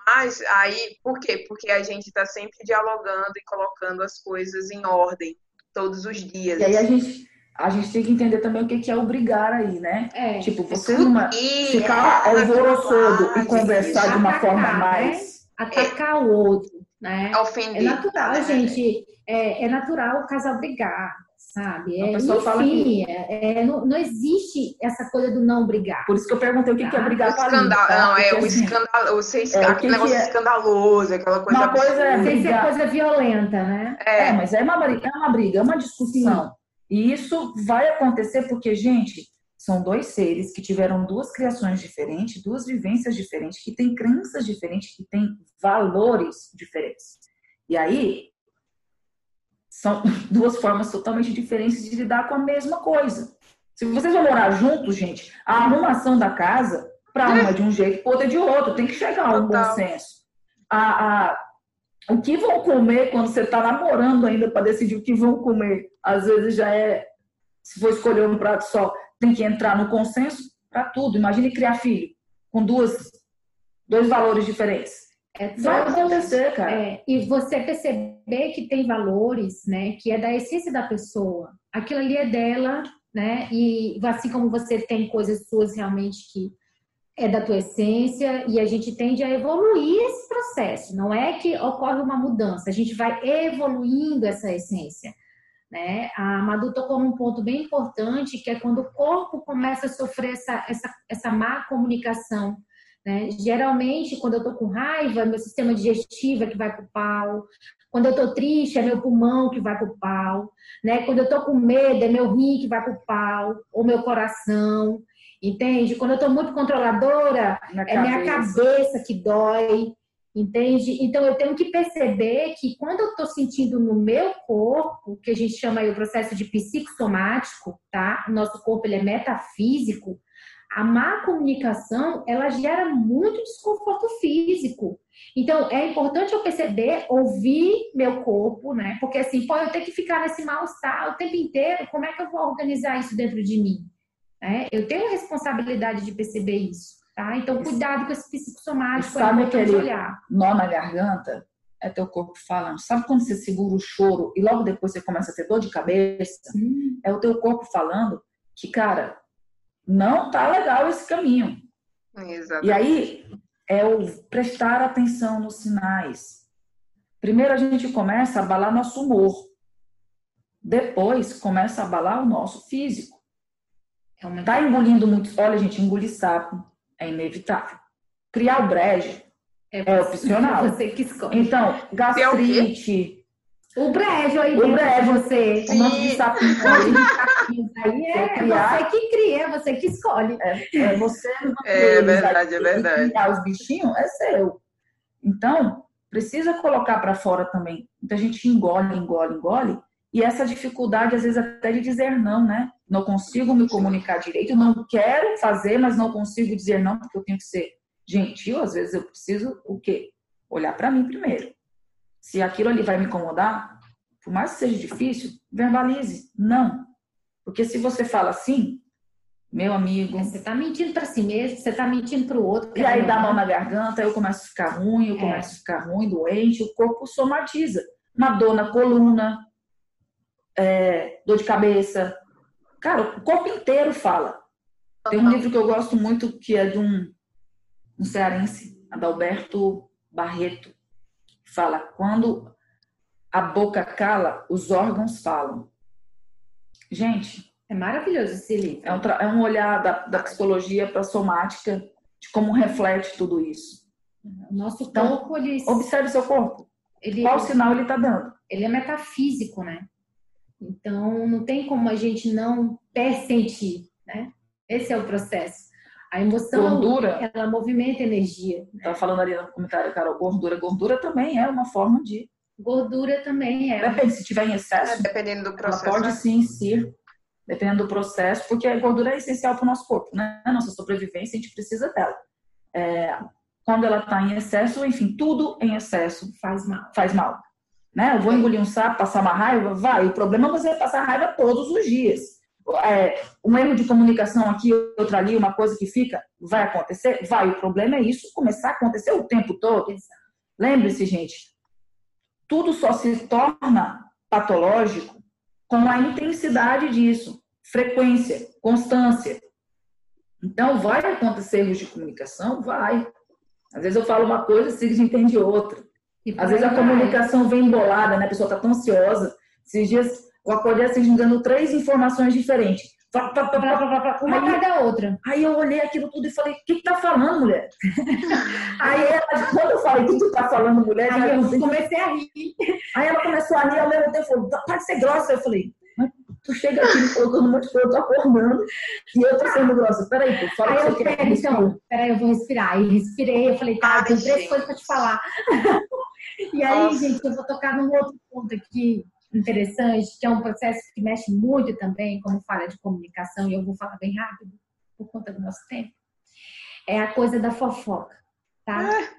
Mas aí, por quê? Porque a gente está sempre dialogando e colocando as coisas em ordem todos os dias. E aí a gente a gente tem que entender também o que é obrigar aí, né? É. Tipo, você numa, ficar é, alvoroçado e conversar de uma atacar, forma né? mais. Né? Atacar é. o outro, né? Ofender. É natural, né? gente. É, é natural o casal brigar, sabe? É, enfim, fala que... é, não, não, existe essa coisa do não brigar. Por isso que eu perguntei o que, tá? que é brigar para escandalo, tá? Não, é o assim, escandalo, você, é, aquele negócio é... escandaloso, aquela coisa Uma coisa é brigar. coisa violenta, né? É, mas é uma, é uma briga, é uma discussão. E isso vai acontecer porque, gente, são dois seres que tiveram duas criações diferentes, duas vivências diferentes, que têm crenças diferentes, que têm valores diferentes. E aí, são duas formas totalmente diferentes de lidar com a mesma coisa. Se vocês vão morar juntos, gente, a arrumação da casa, Para uma de um jeito, para outra de outro. Tem que chegar a um bom senso. A, a, o que vão comer quando você está namorando ainda para decidir o que vão comer, às vezes já é, se for escolher um prato só, tem que entrar no consenso para tudo. Imagine criar filho com duas, dois valores diferentes. É, Vai acontecer, cara. É, e você perceber que tem valores, né, que é da essência da pessoa. Aquilo ali é dela, né? E assim como você tem coisas suas realmente que é da tua essência e a gente tende a evoluir esse processo. Não é que ocorre uma mudança, a gente vai evoluindo essa essência. Né? A Madu tocou num ponto bem importante, que é quando o corpo começa a sofrer essa, essa, essa má comunicação. Né? Geralmente, quando eu tô com raiva, meu sistema digestivo é que vai pro pau. Quando eu tô triste, é meu pulmão que vai pro pau. Né? Quando eu tô com medo, é meu rim que vai pro pau, ou meu coração. Entende? Quando eu tô muito controladora, Na é cabeça. minha cabeça que dói. Entende? Então eu tenho que perceber que quando eu estou sentindo no meu corpo, que a gente chama aí o processo de psicossomático, tá? O nosso corpo ele é metafísico. A má comunicação, ela gera muito desconforto físico. Então, é importante eu perceber, ouvir meu corpo, né? Porque assim, pô, eu tenho que ficar nesse mal-estar o tempo inteiro, como é que eu vou organizar isso dentro de mim? É, eu tenho responsabilidade de perceber isso. Tá? Então, cuidado com esse psicossomático. Sabe aquele olhar. nó na garganta? É teu corpo falando. Sabe quando você segura o choro e logo depois você começa a ter dor de cabeça? Hum. É o teu corpo falando que, cara, não tá legal esse caminho. Exatamente. E aí é o prestar atenção nos sinais. Primeiro a gente começa a abalar nosso humor. Depois começa a abalar o nosso físico. É tá engolindo muito. Olha, gente, engolir sapo é inevitável. Criar o brejo é, é opcional. Você que escolhe. Então, gastrite. O brejo aí o brejo, você. O nosso de sapinho aí é você que cria, é você que escolhe. É, é você É verdade, é verdade. Criar os bichinhos é seu. Então, precisa colocar para fora também. Então a gente engole, engole, engole. E essa dificuldade, às vezes, até de dizer não, né? Não consigo me comunicar direito, não quero fazer, mas não consigo dizer não, porque eu tenho que ser gentil, às vezes eu preciso o quê? Olhar para mim primeiro. Se aquilo ali vai me incomodar, por mais que seja difícil, verbalize. Não. Porque se você fala assim, meu amigo. É, você está mentindo para si mesmo, você está mentindo para o outro. E aí dá a mão na garganta, eu começo a ficar ruim, eu é. começo a ficar ruim, doente, o corpo somatiza. Uma dor na coluna, é, dor de cabeça, Cara, o corpo inteiro fala. Tem um livro que eu gosto muito que é de um, um cearense, Adalberto Barreto, fala: quando a boca cala, os órgãos falam. Gente. É maravilhoso esse livro. É um, é um olhar da, da psicologia para a somática, de como reflete tudo isso. Nosso então, corpo, ele... Observe seu corpo. Ele, Qual sinal ele está dando? Ele é metafísico, né? Então, não tem como a gente não pressentir, né? Esse é o processo. A emoção, gordura, ela movimenta energia. Né? Tá falando ali no comentário, Carol, gordura. Gordura também é uma forma de... Gordura também é. Depende, se tiver em excesso... É, dependendo do processo. Ela pode né? sim ser, dependendo do processo, porque a gordura é essencial para o nosso corpo, né? A nossa sobrevivência, a gente precisa dela. É, quando ela está em excesso, enfim, tudo em excesso faz mal. Faz mal. Né? Eu vou engolir um sapo, passar uma raiva? Vai. O problema é você passar raiva todos os dias. É, um erro de comunicação aqui, outro ali, uma coisa que fica, vai acontecer? Vai. O problema é isso começar a acontecer o tempo todo. Lembre-se, gente, tudo só se torna patológico com a intensidade disso, frequência, constância. Então, vai acontecer erros de comunicação? Vai. Às vezes eu falo uma coisa, e se entende outra. Às vezes a comunicação vem embolada, né? A pessoa está tão ansiosa. Esses dias eu acordei assim, dando três informações diferentes. Uma aí, cada outra. Aí eu olhei aquilo tudo e falei, o que, que tá falando, mulher? aí ela, quando eu falei, o que tu tá falando, mulher? Aí eu comecei a rir. Aí ela começou a rir, ao mesmo tempo falou, pode ser grossa. Eu falei, tu chega aqui me colocando um monte de coisa, eu tô acordando e eu tô sendo grossa. Peraí, pô, fala aí que eu quero, então, peraí, eu vou respirar. Aí respirei, eu falei, tá, tem três coisas pra te falar. E aí, Nossa. gente, eu vou tocar num outro ponto aqui interessante, que é um processo que mexe muito também, como falha de comunicação, e eu vou falar bem rápido, por conta do nosso tempo. é a coisa da fofoca, tá? É.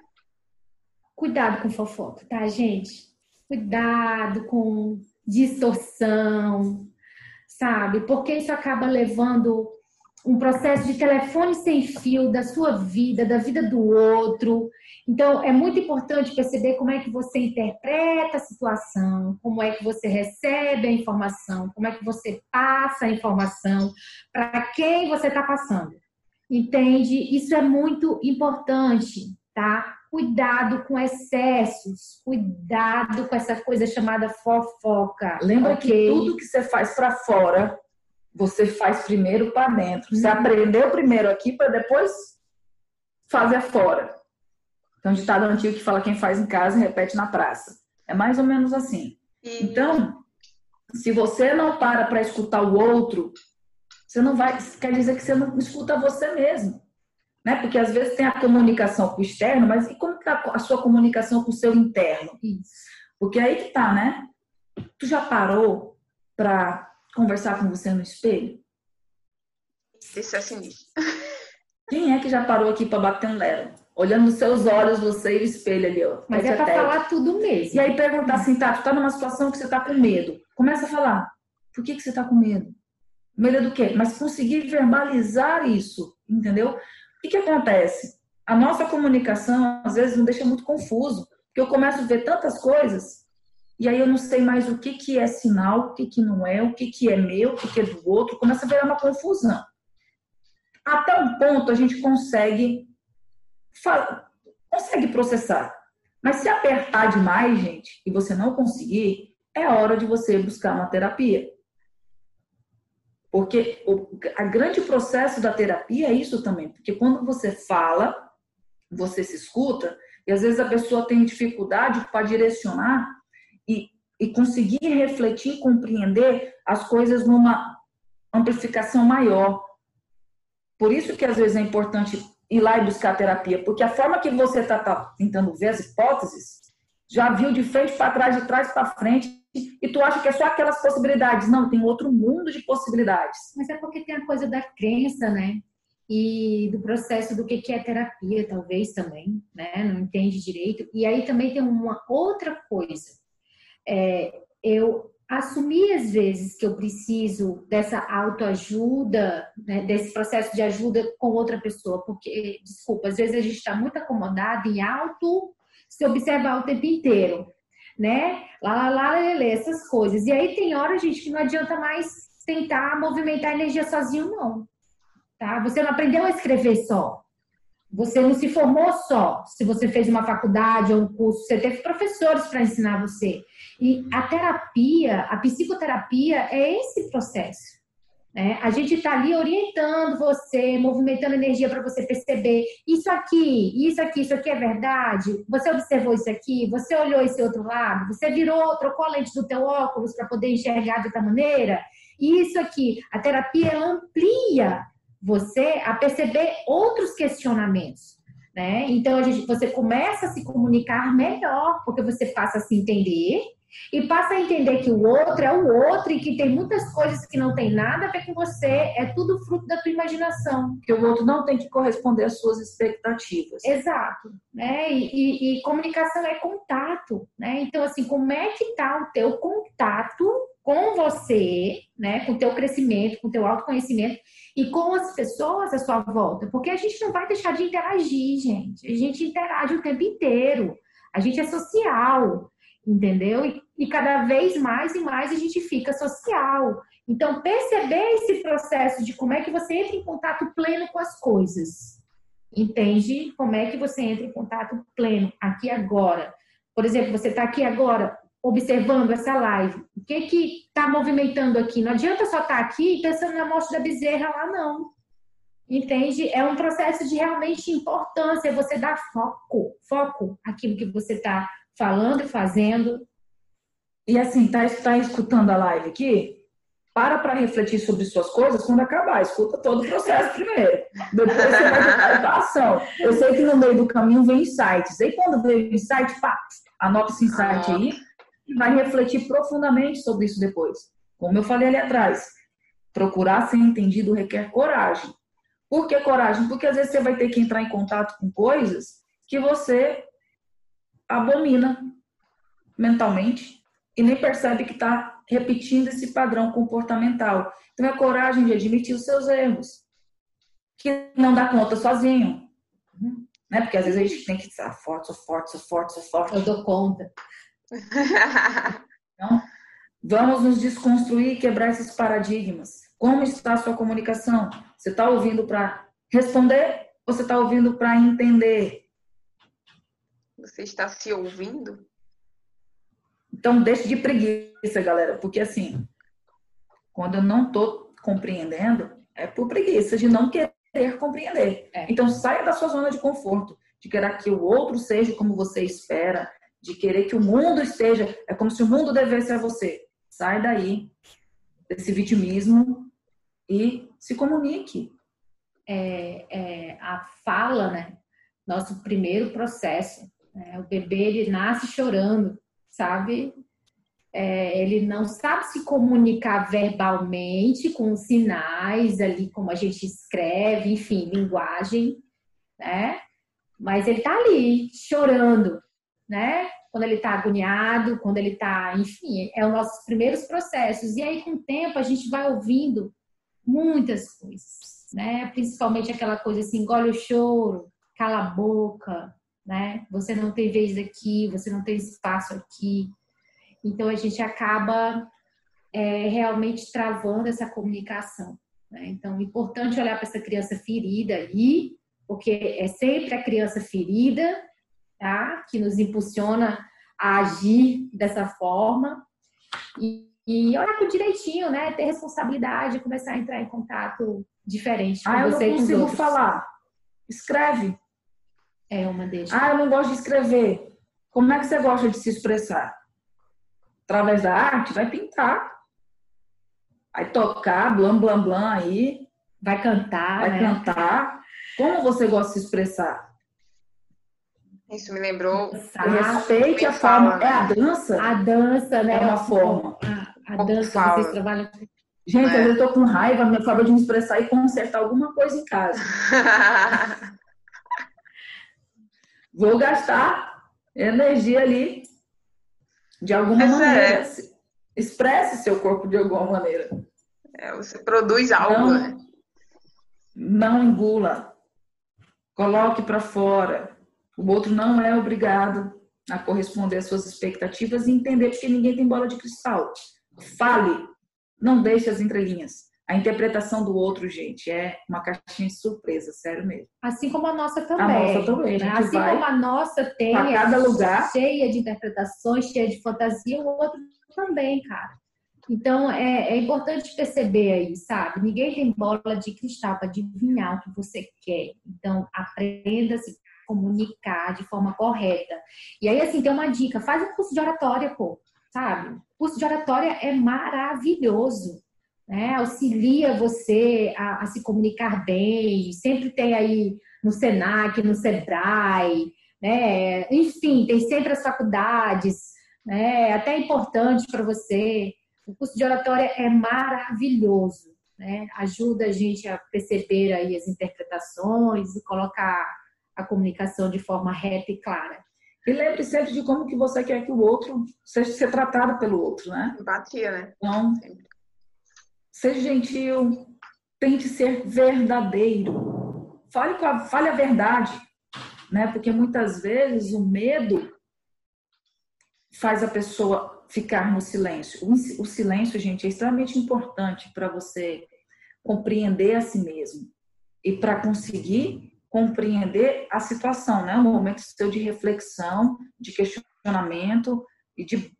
Cuidado com fofoca, tá, gente? Cuidado com distorção, sabe? Porque isso acaba levando um processo de telefone sem fio da sua vida, da vida do outro. Então, é muito importante perceber como é que você interpreta a situação, como é que você recebe a informação, como é que você passa a informação, para quem você está passando. Entende? Isso é muito importante, tá? Cuidado com excessos, cuidado com essa coisa chamada fofoca. Lembra okay? que tudo que você faz para fora você faz primeiro para dentro. Você uhum. aprendeu primeiro aqui para depois fazer fora. Tem um ditado antigo que fala quem faz em casa repete na praça. É mais ou menos assim. Então, se você não para para escutar o outro, você não vai. Quer dizer que você não escuta você mesmo. Né? Porque às vezes tem a comunicação com o externo, mas e como está a sua comunicação com o seu interno? Porque aí que tá, né? Tu já parou para conversar com você no espelho? Isso é sinistro. Quem é que já parou aqui para bater um lero? Olhando nos seus olhos, você e o espelho ali, ó. Mas é para falar tudo mesmo. E aí perguntar assim, tá, tu tá numa situação que você tá com medo. Começa a falar. Por que, que você tá com medo? Medo do quê? Mas conseguir verbalizar isso, entendeu? O que, que acontece? A nossa comunicação, às vezes, me deixa muito confuso. Porque eu começo a ver tantas coisas e aí eu não sei mais o que, que é sinal, o que, que não é, o que, que é meu, o que, que é do outro, começa a virar uma confusão. Até um ponto a gente consegue, consegue processar. Mas se apertar demais, gente, e você não conseguir, é hora de você buscar uma terapia. Porque o a grande processo da terapia é isso também. Porque quando você fala, você se escuta, e às vezes a pessoa tem dificuldade para direcionar e, e conseguir refletir compreender as coisas numa amplificação maior. Por isso que às vezes é importante ir lá e buscar terapia, porque a forma que você está tá tentando ver as hipóteses, já viu de frente para trás, de trás para frente, e tu acha que é só aquelas possibilidades. Não, tem outro mundo de possibilidades. Mas é porque tem a coisa da crença, né? E do processo do que é terapia, talvez também, né? Não entende direito. E aí também tem uma outra coisa é, eu assumir às vezes que eu preciso dessa autoajuda, né, desse processo de ajuda com outra pessoa, porque, desculpa, às vezes a gente está muito acomodado em auto, se observar o tempo inteiro, né? Lá, lá, lá, lê, essas coisas. E aí tem hora, gente, que não adianta mais tentar movimentar a energia sozinho, não. Tá? Você não aprendeu a escrever só. Você não se formou só. Se você fez uma faculdade ou um curso, você teve professores para ensinar você. E a terapia, a psicoterapia é esse processo. Né? A gente está ali orientando você, movimentando energia para você perceber isso aqui, isso aqui, isso aqui é verdade. Você observou isso aqui, você olhou esse outro lado, você virou, trocou a lente do teu óculos para poder enxergar de outra maneira. Isso aqui, a terapia amplia você a perceber outros questionamentos. Né? Então a gente, você começa a se comunicar melhor, porque você passa a se entender e passa a entender que o outro é o outro e que tem muitas coisas que não tem nada a ver com você, é tudo fruto da tua imaginação. Que o outro não tem que corresponder às suas expectativas. Exato, né? E, e, e comunicação é contato, né? Então, assim, como é que tá o teu contato com você, né? Com o teu crescimento, com o teu autoconhecimento e com as pessoas à sua volta? Porque a gente não vai deixar de interagir, gente. A gente interage o tempo inteiro. A gente é social entendeu? E, e, cada vez mais e mais a gente fica social. Então, perceber esse processo de como é que você entra em contato pleno com as coisas. Entende? Como é que você entra em contato pleno aqui agora. Por exemplo, você está aqui agora observando essa live. O que que está movimentando aqui? Não adianta só estar tá aqui pensando na morte da bezerra lá, não. Entende? É um processo de realmente importância. Você dá foco, foco aquilo que você está falando e fazendo. E assim, tá, tá escutando a live aqui? Para para refletir sobre suas coisas quando acabar. Escuta todo o processo primeiro. Depois você vai para a ação. Eu sei que no meio do caminho vem insights. E quando vem insight, pá, anota esse insight aí vai refletir profundamente sobre isso depois. Como eu falei ali atrás, procurar ser entendido requer coragem. Por que coragem? Porque às vezes você vai ter que entrar em contato com coisas que você abomina mentalmente e nem percebe que está repetindo esse padrão comportamental. Então é coragem de admitir os seus erros, que não dá conta sozinho. Né? Porque às vezes a gente tem que ser ah, forte, sou forte, sou forte, sou forte. Eu dou conta. Então, vamos nos desconstruir e quebrar esses paradigmas. Como está a sua comunicação? Você está ouvindo para responder ou você está ouvindo para entender? Você está se ouvindo? Então, deixe de preguiça, galera, porque assim, quando eu não estou compreendendo, é por preguiça de não querer compreender. É. Então, saia da sua zona de conforto, de querer que o outro seja como você espera, de querer que o mundo esteja, é como se o mundo devesse a você. Sai daí desse vitimismo e se comunique. É, é, a fala, né? Nosso primeiro processo. Né? O bebê ele nasce chorando, sabe? É, ele não sabe se comunicar verbalmente, com sinais ali, como a gente escreve, enfim, linguagem, né? Mas ele tá ali chorando, né? Quando ele tá agoniado, quando ele tá, enfim, é os nossos primeiros processos. E aí, com o tempo, a gente vai ouvindo muitas coisas, né? Principalmente aquela coisa assim, engole o choro, cala a boca, né? Você não tem vez aqui, você não tem espaço aqui. Então a gente acaba é, realmente travando essa comunicação. Né? Então, é importante olhar para essa criança ferida aí, porque é sempre a criança ferida, tá? Que nos impulsiona a agir dessa forma. E, e olhar com direitinho, né? Ter responsabilidade, começar a entrar em contato diferente com ah, você eu não consigo falar. Escreve. É uma deixa. Ah, eu não gosto de escrever. Como é que você gosta de se expressar? Através da arte? Vai pintar. Vai tocar, blam, blam, blam aí. Vai cantar. Vai né? cantar. Como você gosta de se expressar? Isso me lembrou. Respeite a forma. É a dança? A dança, né? É uma forma. A, a dança, fala. vocês trabalham. Gente, é. vezes eu tô com raiva, minha forma de me expressar e consertar alguma coisa em casa. vou gastar energia ali de alguma Mas maneira. É. Expresse seu corpo de alguma maneira. É, você produz algo, não, né? Não engula. Coloque para fora. O outro não é obrigado a corresponder às suas expectativas e entender porque ninguém tem bola de cristal. Fale. Não deixe as entrelinhas. A interpretação do outro, gente, é uma caixinha de surpresa, sério mesmo. Assim como a nossa também. A nossa também. Né? Assim como a nossa tem a cada lugar cheia de interpretações, cheia de fantasia, o outro também, cara. Então é, é importante perceber aí, sabe? Ninguém tem bola de cristal para adivinhar o que você quer. Então aprenda a se comunicar de forma correta. E aí, assim, tem uma dica: faz um curso de oratória, pô, sabe? O curso de oratória é maravilhoso né? auxilia você a, a, se comunicar bem, sempre tem aí no Senac, no Sebrae, né? enfim, tem sempre as faculdades, né? até importante para você. O curso de oratória é maravilhoso, né? ajuda a gente a perceber aí as interpretações e colocar a comunicação de forma reta e clara. E lembre sempre de como que você quer que o outro seja ser tratado pelo outro, né? Empatia, né? Então. Seja gentil, tente ser verdadeiro. Fale, com a, fale a verdade, né? Porque muitas vezes o medo faz a pessoa ficar no silêncio. O, silêncio, gente, é extremamente importante para você compreender a si mesmo e para conseguir compreender a situação, né? Um momento seu de reflexão, de questionamento e de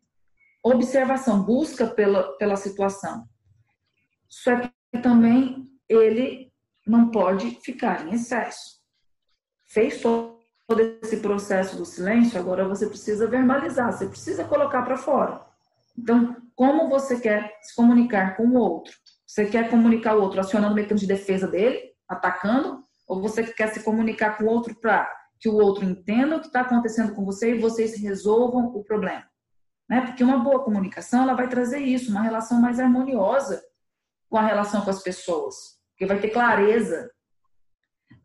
observação, busca pela, pela situação. Só que também ele não pode ficar em excesso. Fez todo esse processo do silêncio, agora você precisa verbalizar, você precisa colocar para fora. Então, como você quer se comunicar com o outro? Você quer comunicar o outro acionando o mecanismo de defesa dele, atacando? Ou você quer se comunicar com o outro para que o outro entenda o que está acontecendo com você e vocês resolvam o problema? Né? Porque uma boa comunicação ela vai trazer isso, uma relação mais harmoniosa com a relação com as pessoas, porque vai ter clareza,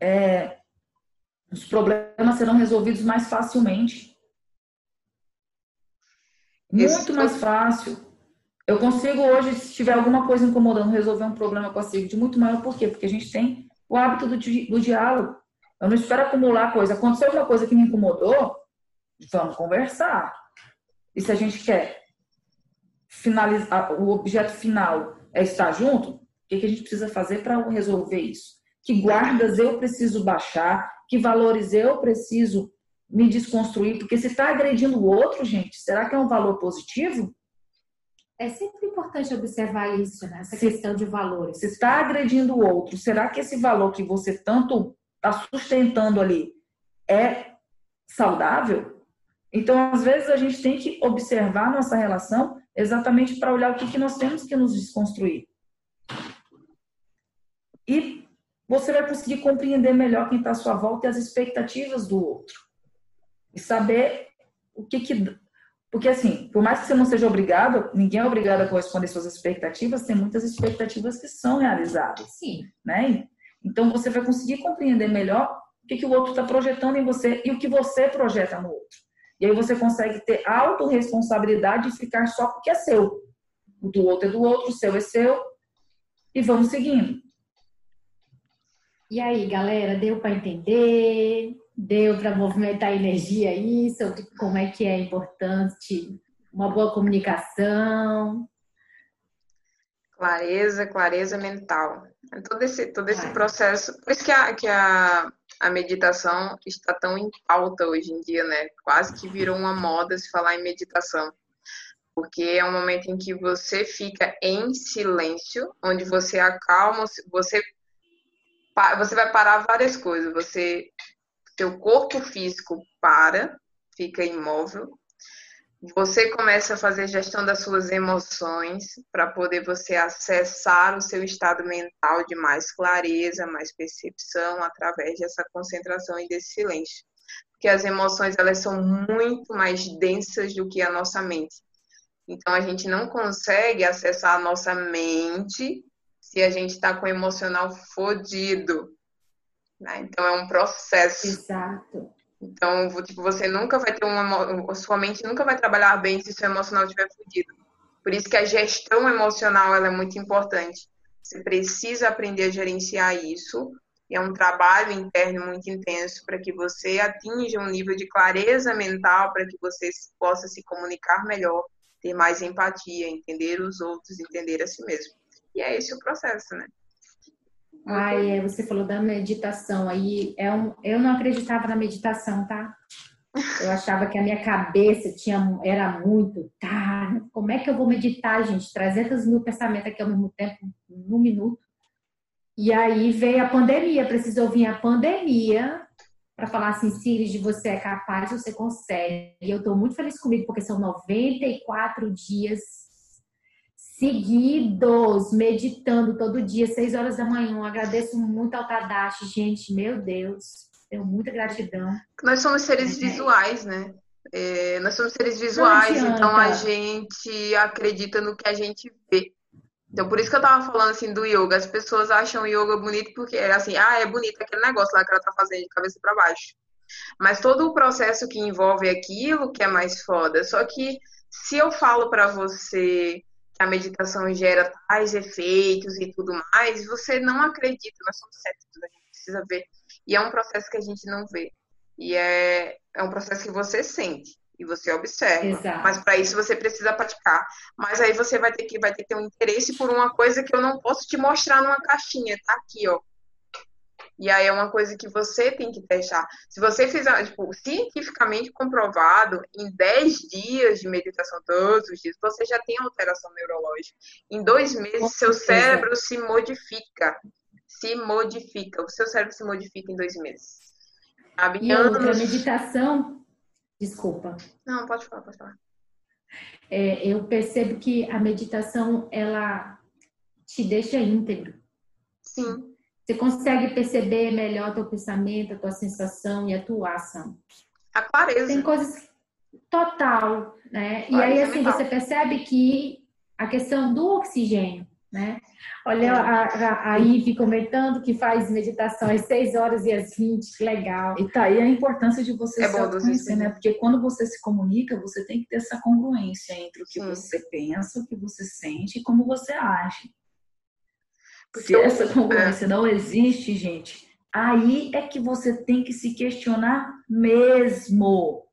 é, os problemas serão resolvidos mais facilmente. Muito mais fácil. Eu consigo hoje, se tiver alguma coisa incomodando, resolver um problema com a de muito maior. Por quê? Porque a gente tem o hábito do, di do diálogo. Eu não espero acumular coisa. Aconteceu alguma coisa que me incomodou, vamos conversar. E se a gente quer finalizar, o objeto final é estar junto, o que, que a gente precisa fazer para resolver isso? Que guardas eu preciso baixar, que valores eu preciso me desconstruir, porque se está agredindo o outro, gente, será que é um valor positivo? É sempre importante observar isso, né? essa se, questão de valores. Se está agredindo o outro, será que esse valor que você tanto está sustentando ali é saudável? Então, às vezes, a gente tem que observar nossa relação exatamente para olhar o que, que nós temos que nos desconstruir. E você vai conseguir compreender melhor quem está à sua volta e as expectativas do outro. E saber o que que. Porque, assim, por mais que você não seja obrigado, ninguém é obrigado a corresponder às suas expectativas, tem muitas expectativas que são realizadas. Sim. Né? Então, você vai conseguir compreender melhor o que, que o outro está projetando em você e o que você projeta no outro. E aí você consegue ter autorresponsabilidade e ficar só porque é seu. O do outro é do outro, o seu é seu. E vamos seguindo. E aí, galera, deu para entender? Deu para movimentar a energia aí sobre como é que é importante uma boa comunicação? Clareza, clareza mental. Todo esse, todo esse processo. Por isso que a, que a, a meditação está tão em pauta hoje em dia, né? Quase que virou uma moda se falar em meditação. Porque é um momento em que você fica em silêncio, onde você acalma, você você vai parar várias coisas. Você, seu corpo físico para, fica imóvel. Você começa a fazer gestão das suas emoções para poder você acessar o seu estado mental de mais clareza, mais percepção através dessa concentração e desse silêncio. Porque as emoções elas são muito mais densas do que a nossa mente. Então a gente não consegue acessar a nossa mente se a gente está com o emocional fodido. Né? Então é um processo. Exato. Então, tipo, você nunca vai ter uma. Sua mente nunca vai trabalhar bem se seu emocional estiver fodido. Por isso que a gestão emocional ela é muito importante. Você precisa aprender a gerenciar isso. E é um trabalho interno muito intenso para que você atinja um nível de clareza mental, para que você possa se comunicar melhor, ter mais empatia, entender os outros, entender a si mesmo. E é esse o processo, né? Ah, é, você falou da meditação aí. É um, eu não acreditava na meditação, tá? Eu achava que a minha cabeça tinha, era muito, tá? Como é que eu vou meditar, gente? 300 mil pensamentos aqui ao mesmo tempo, num minuto. E aí veio a pandemia, precisou vir a pandemia para falar assim, Siri, de você é capaz, você consegue. E eu estou muito feliz comigo, porque são 94 dias seguidos, meditando todo dia, seis horas da manhã. Eu agradeço muito ao Tadashi, gente, meu Deus, tenho muita gratidão. Nós somos seres é. visuais, né? É, nós somos seres visuais, então a gente acredita no que a gente vê. Então, por isso que eu tava falando assim do yoga. As pessoas acham o yoga bonito porque é assim, ah, é bonito aquele negócio lá que ela tá fazendo de cabeça para baixo. Mas todo o processo que envolve aquilo que é mais foda. Só que se eu falo para você a meditação gera tais efeitos e tudo mais, você não acredita, nós somos céticos, a gente precisa ver. E é um processo que a gente não vê. E é, é um processo que você sente e você observa. Exato. Mas para isso você precisa praticar. Mas aí você vai ter que vai ter que ter um interesse por uma coisa que eu não posso te mostrar numa caixinha, tá aqui, ó. E aí é uma coisa que você tem que testar. Se você fizer, tipo, cientificamente comprovado, em 10 dias de meditação todos os dias, você já tem alteração neurológica. Em dois meses, seu cérebro se modifica. Se modifica. O seu cérebro se modifica em dois meses. Sabe? E anos... outra meditação, desculpa. Não, pode falar, pode falar. É, eu percebo que a meditação, ela te deixa íntegro. Sim. Você consegue perceber melhor teu pensamento, a tua sensação e a tua ação. A clareza. Tem coisas total, né? Clareza e aí assim mental. você percebe que a questão do oxigênio, Né? Olha a, a, a Ivy comentando que faz meditação às 6 horas e às 20, legal. E tá aí a importância de você É se bom, conhecer, né? Porque quando você se comunica, você tem que ter essa congruência entre o que Sim. você pensa, o que você sente e como você age. Porque Se eu- essa congruência não existe, gente, aí é que você tem que se questionar mesmo.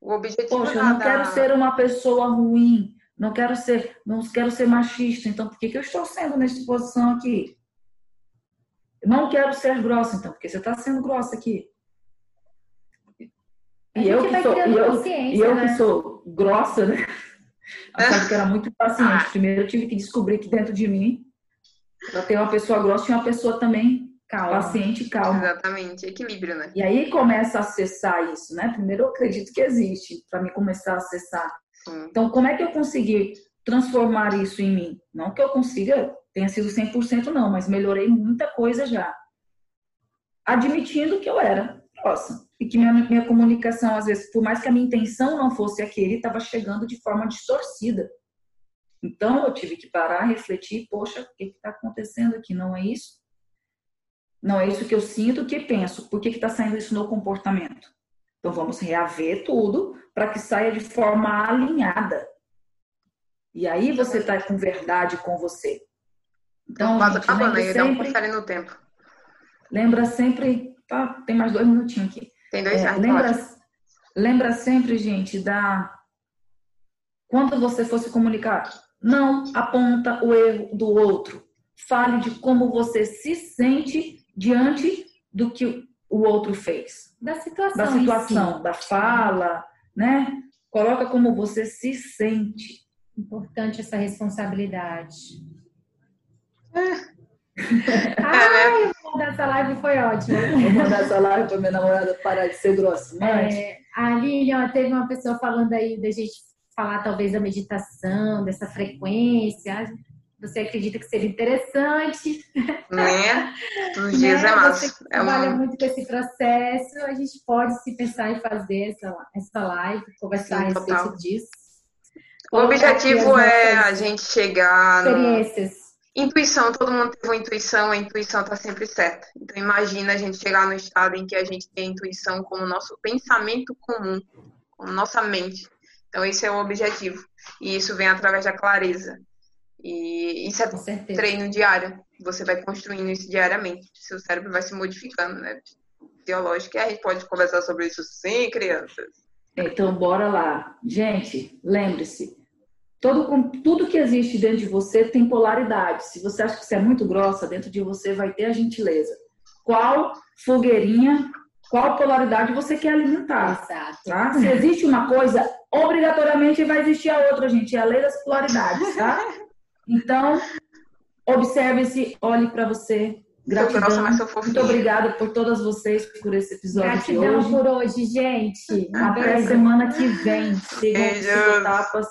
O objetivo Poxa, eu não da- quero ser uma pessoa ruim, não quero ser, não quero ser machista, então por que, que eu estou sendo nessa posição aqui? Eu não quero ser grossa, então, porque você está sendo grossa aqui. E eu que sou, e eu, e eu né? que sou grossa, né? Achava que era muito paciente. Primeiro eu tive que descobrir que dentro de mim, para ter uma pessoa grossa, tinha uma pessoa também Calma. paciente e calma. Exatamente, equilíbrio, né? E aí começa a acessar isso, né? Primeiro eu acredito que existe, para mim começar a acessar. Sim. Então, como é que eu consegui transformar isso em mim? Não que eu consiga, tenha sido 100% não, mas melhorei muita coisa já. Admitindo que eu era grossa. E que minha, minha comunicação, às vezes, por mais que a minha intenção não fosse aquele, estava chegando de forma distorcida. Então, eu tive que parar, refletir, poxa, o que está acontecendo aqui? Não é isso? Não é isso que eu sinto, que penso? Por que está saindo isso no comportamento? Então, vamos reaver tudo para que saia de forma alinhada. E aí você está com verdade com você. Então, Quase gente, acabando aí, dá um sempre, confere no tempo. lembra sempre, tá, tem mais dois minutinhos aqui. Tem dois É, lembra, lembra sempre, gente, da quando você for se comunicar, não aponta o erro do outro. Fale de como você se sente diante do que o outro fez, Da situação. da em si. situação, da fala, né? Coloca como você se sente. Importante essa responsabilidade. É, Ai, o bom dessa live foi ótimo. Vou mandar essa live para minha namorada parar de ser grossa. Mas, É, a Lilian, teve uma pessoa falando aí da gente falar talvez da meditação, dessa frequência. Você acredita que seria interessante? né? Os dias né? é Você massa. É trabalha uma... muito com esse processo, a gente pode se pensar em fazer essa, essa live, conversar Sim, a respeito total. disso. O objetivo é a gente chegar no... experiências. Intuição, todo mundo teve uma intuição, a intuição tá sempre certa. Então imagina a gente chegar no estado em que a gente tem a intuição como nosso pensamento comum, como nossa mente. Então esse é o objetivo. E isso vem através da clareza. E isso é treino diário. Você vai construindo isso diariamente. Seu cérebro vai se modificando, né? Biológico. E a gente pode conversar sobre isso sim, crianças. Então, bora lá. Gente, lembre-se, todo, tudo que existe dentro de você tem polaridade. Se você acha que você é muito grossa, dentro de você vai ter a gentileza. Qual fogueirinha, qual polaridade você quer alimentar? Exato. Tá? Se existe uma coisa, obrigatoriamente vai existir a outra, gente. É a lei das polaridades, tá? Então, observe-se, olhe para você. Gratidão. mas sou Muito obrigada por todas vocês por esse episódio de Gratidão hoje. por hoje, gente. Até semana que vem. Sigam Beijos. Psicotapas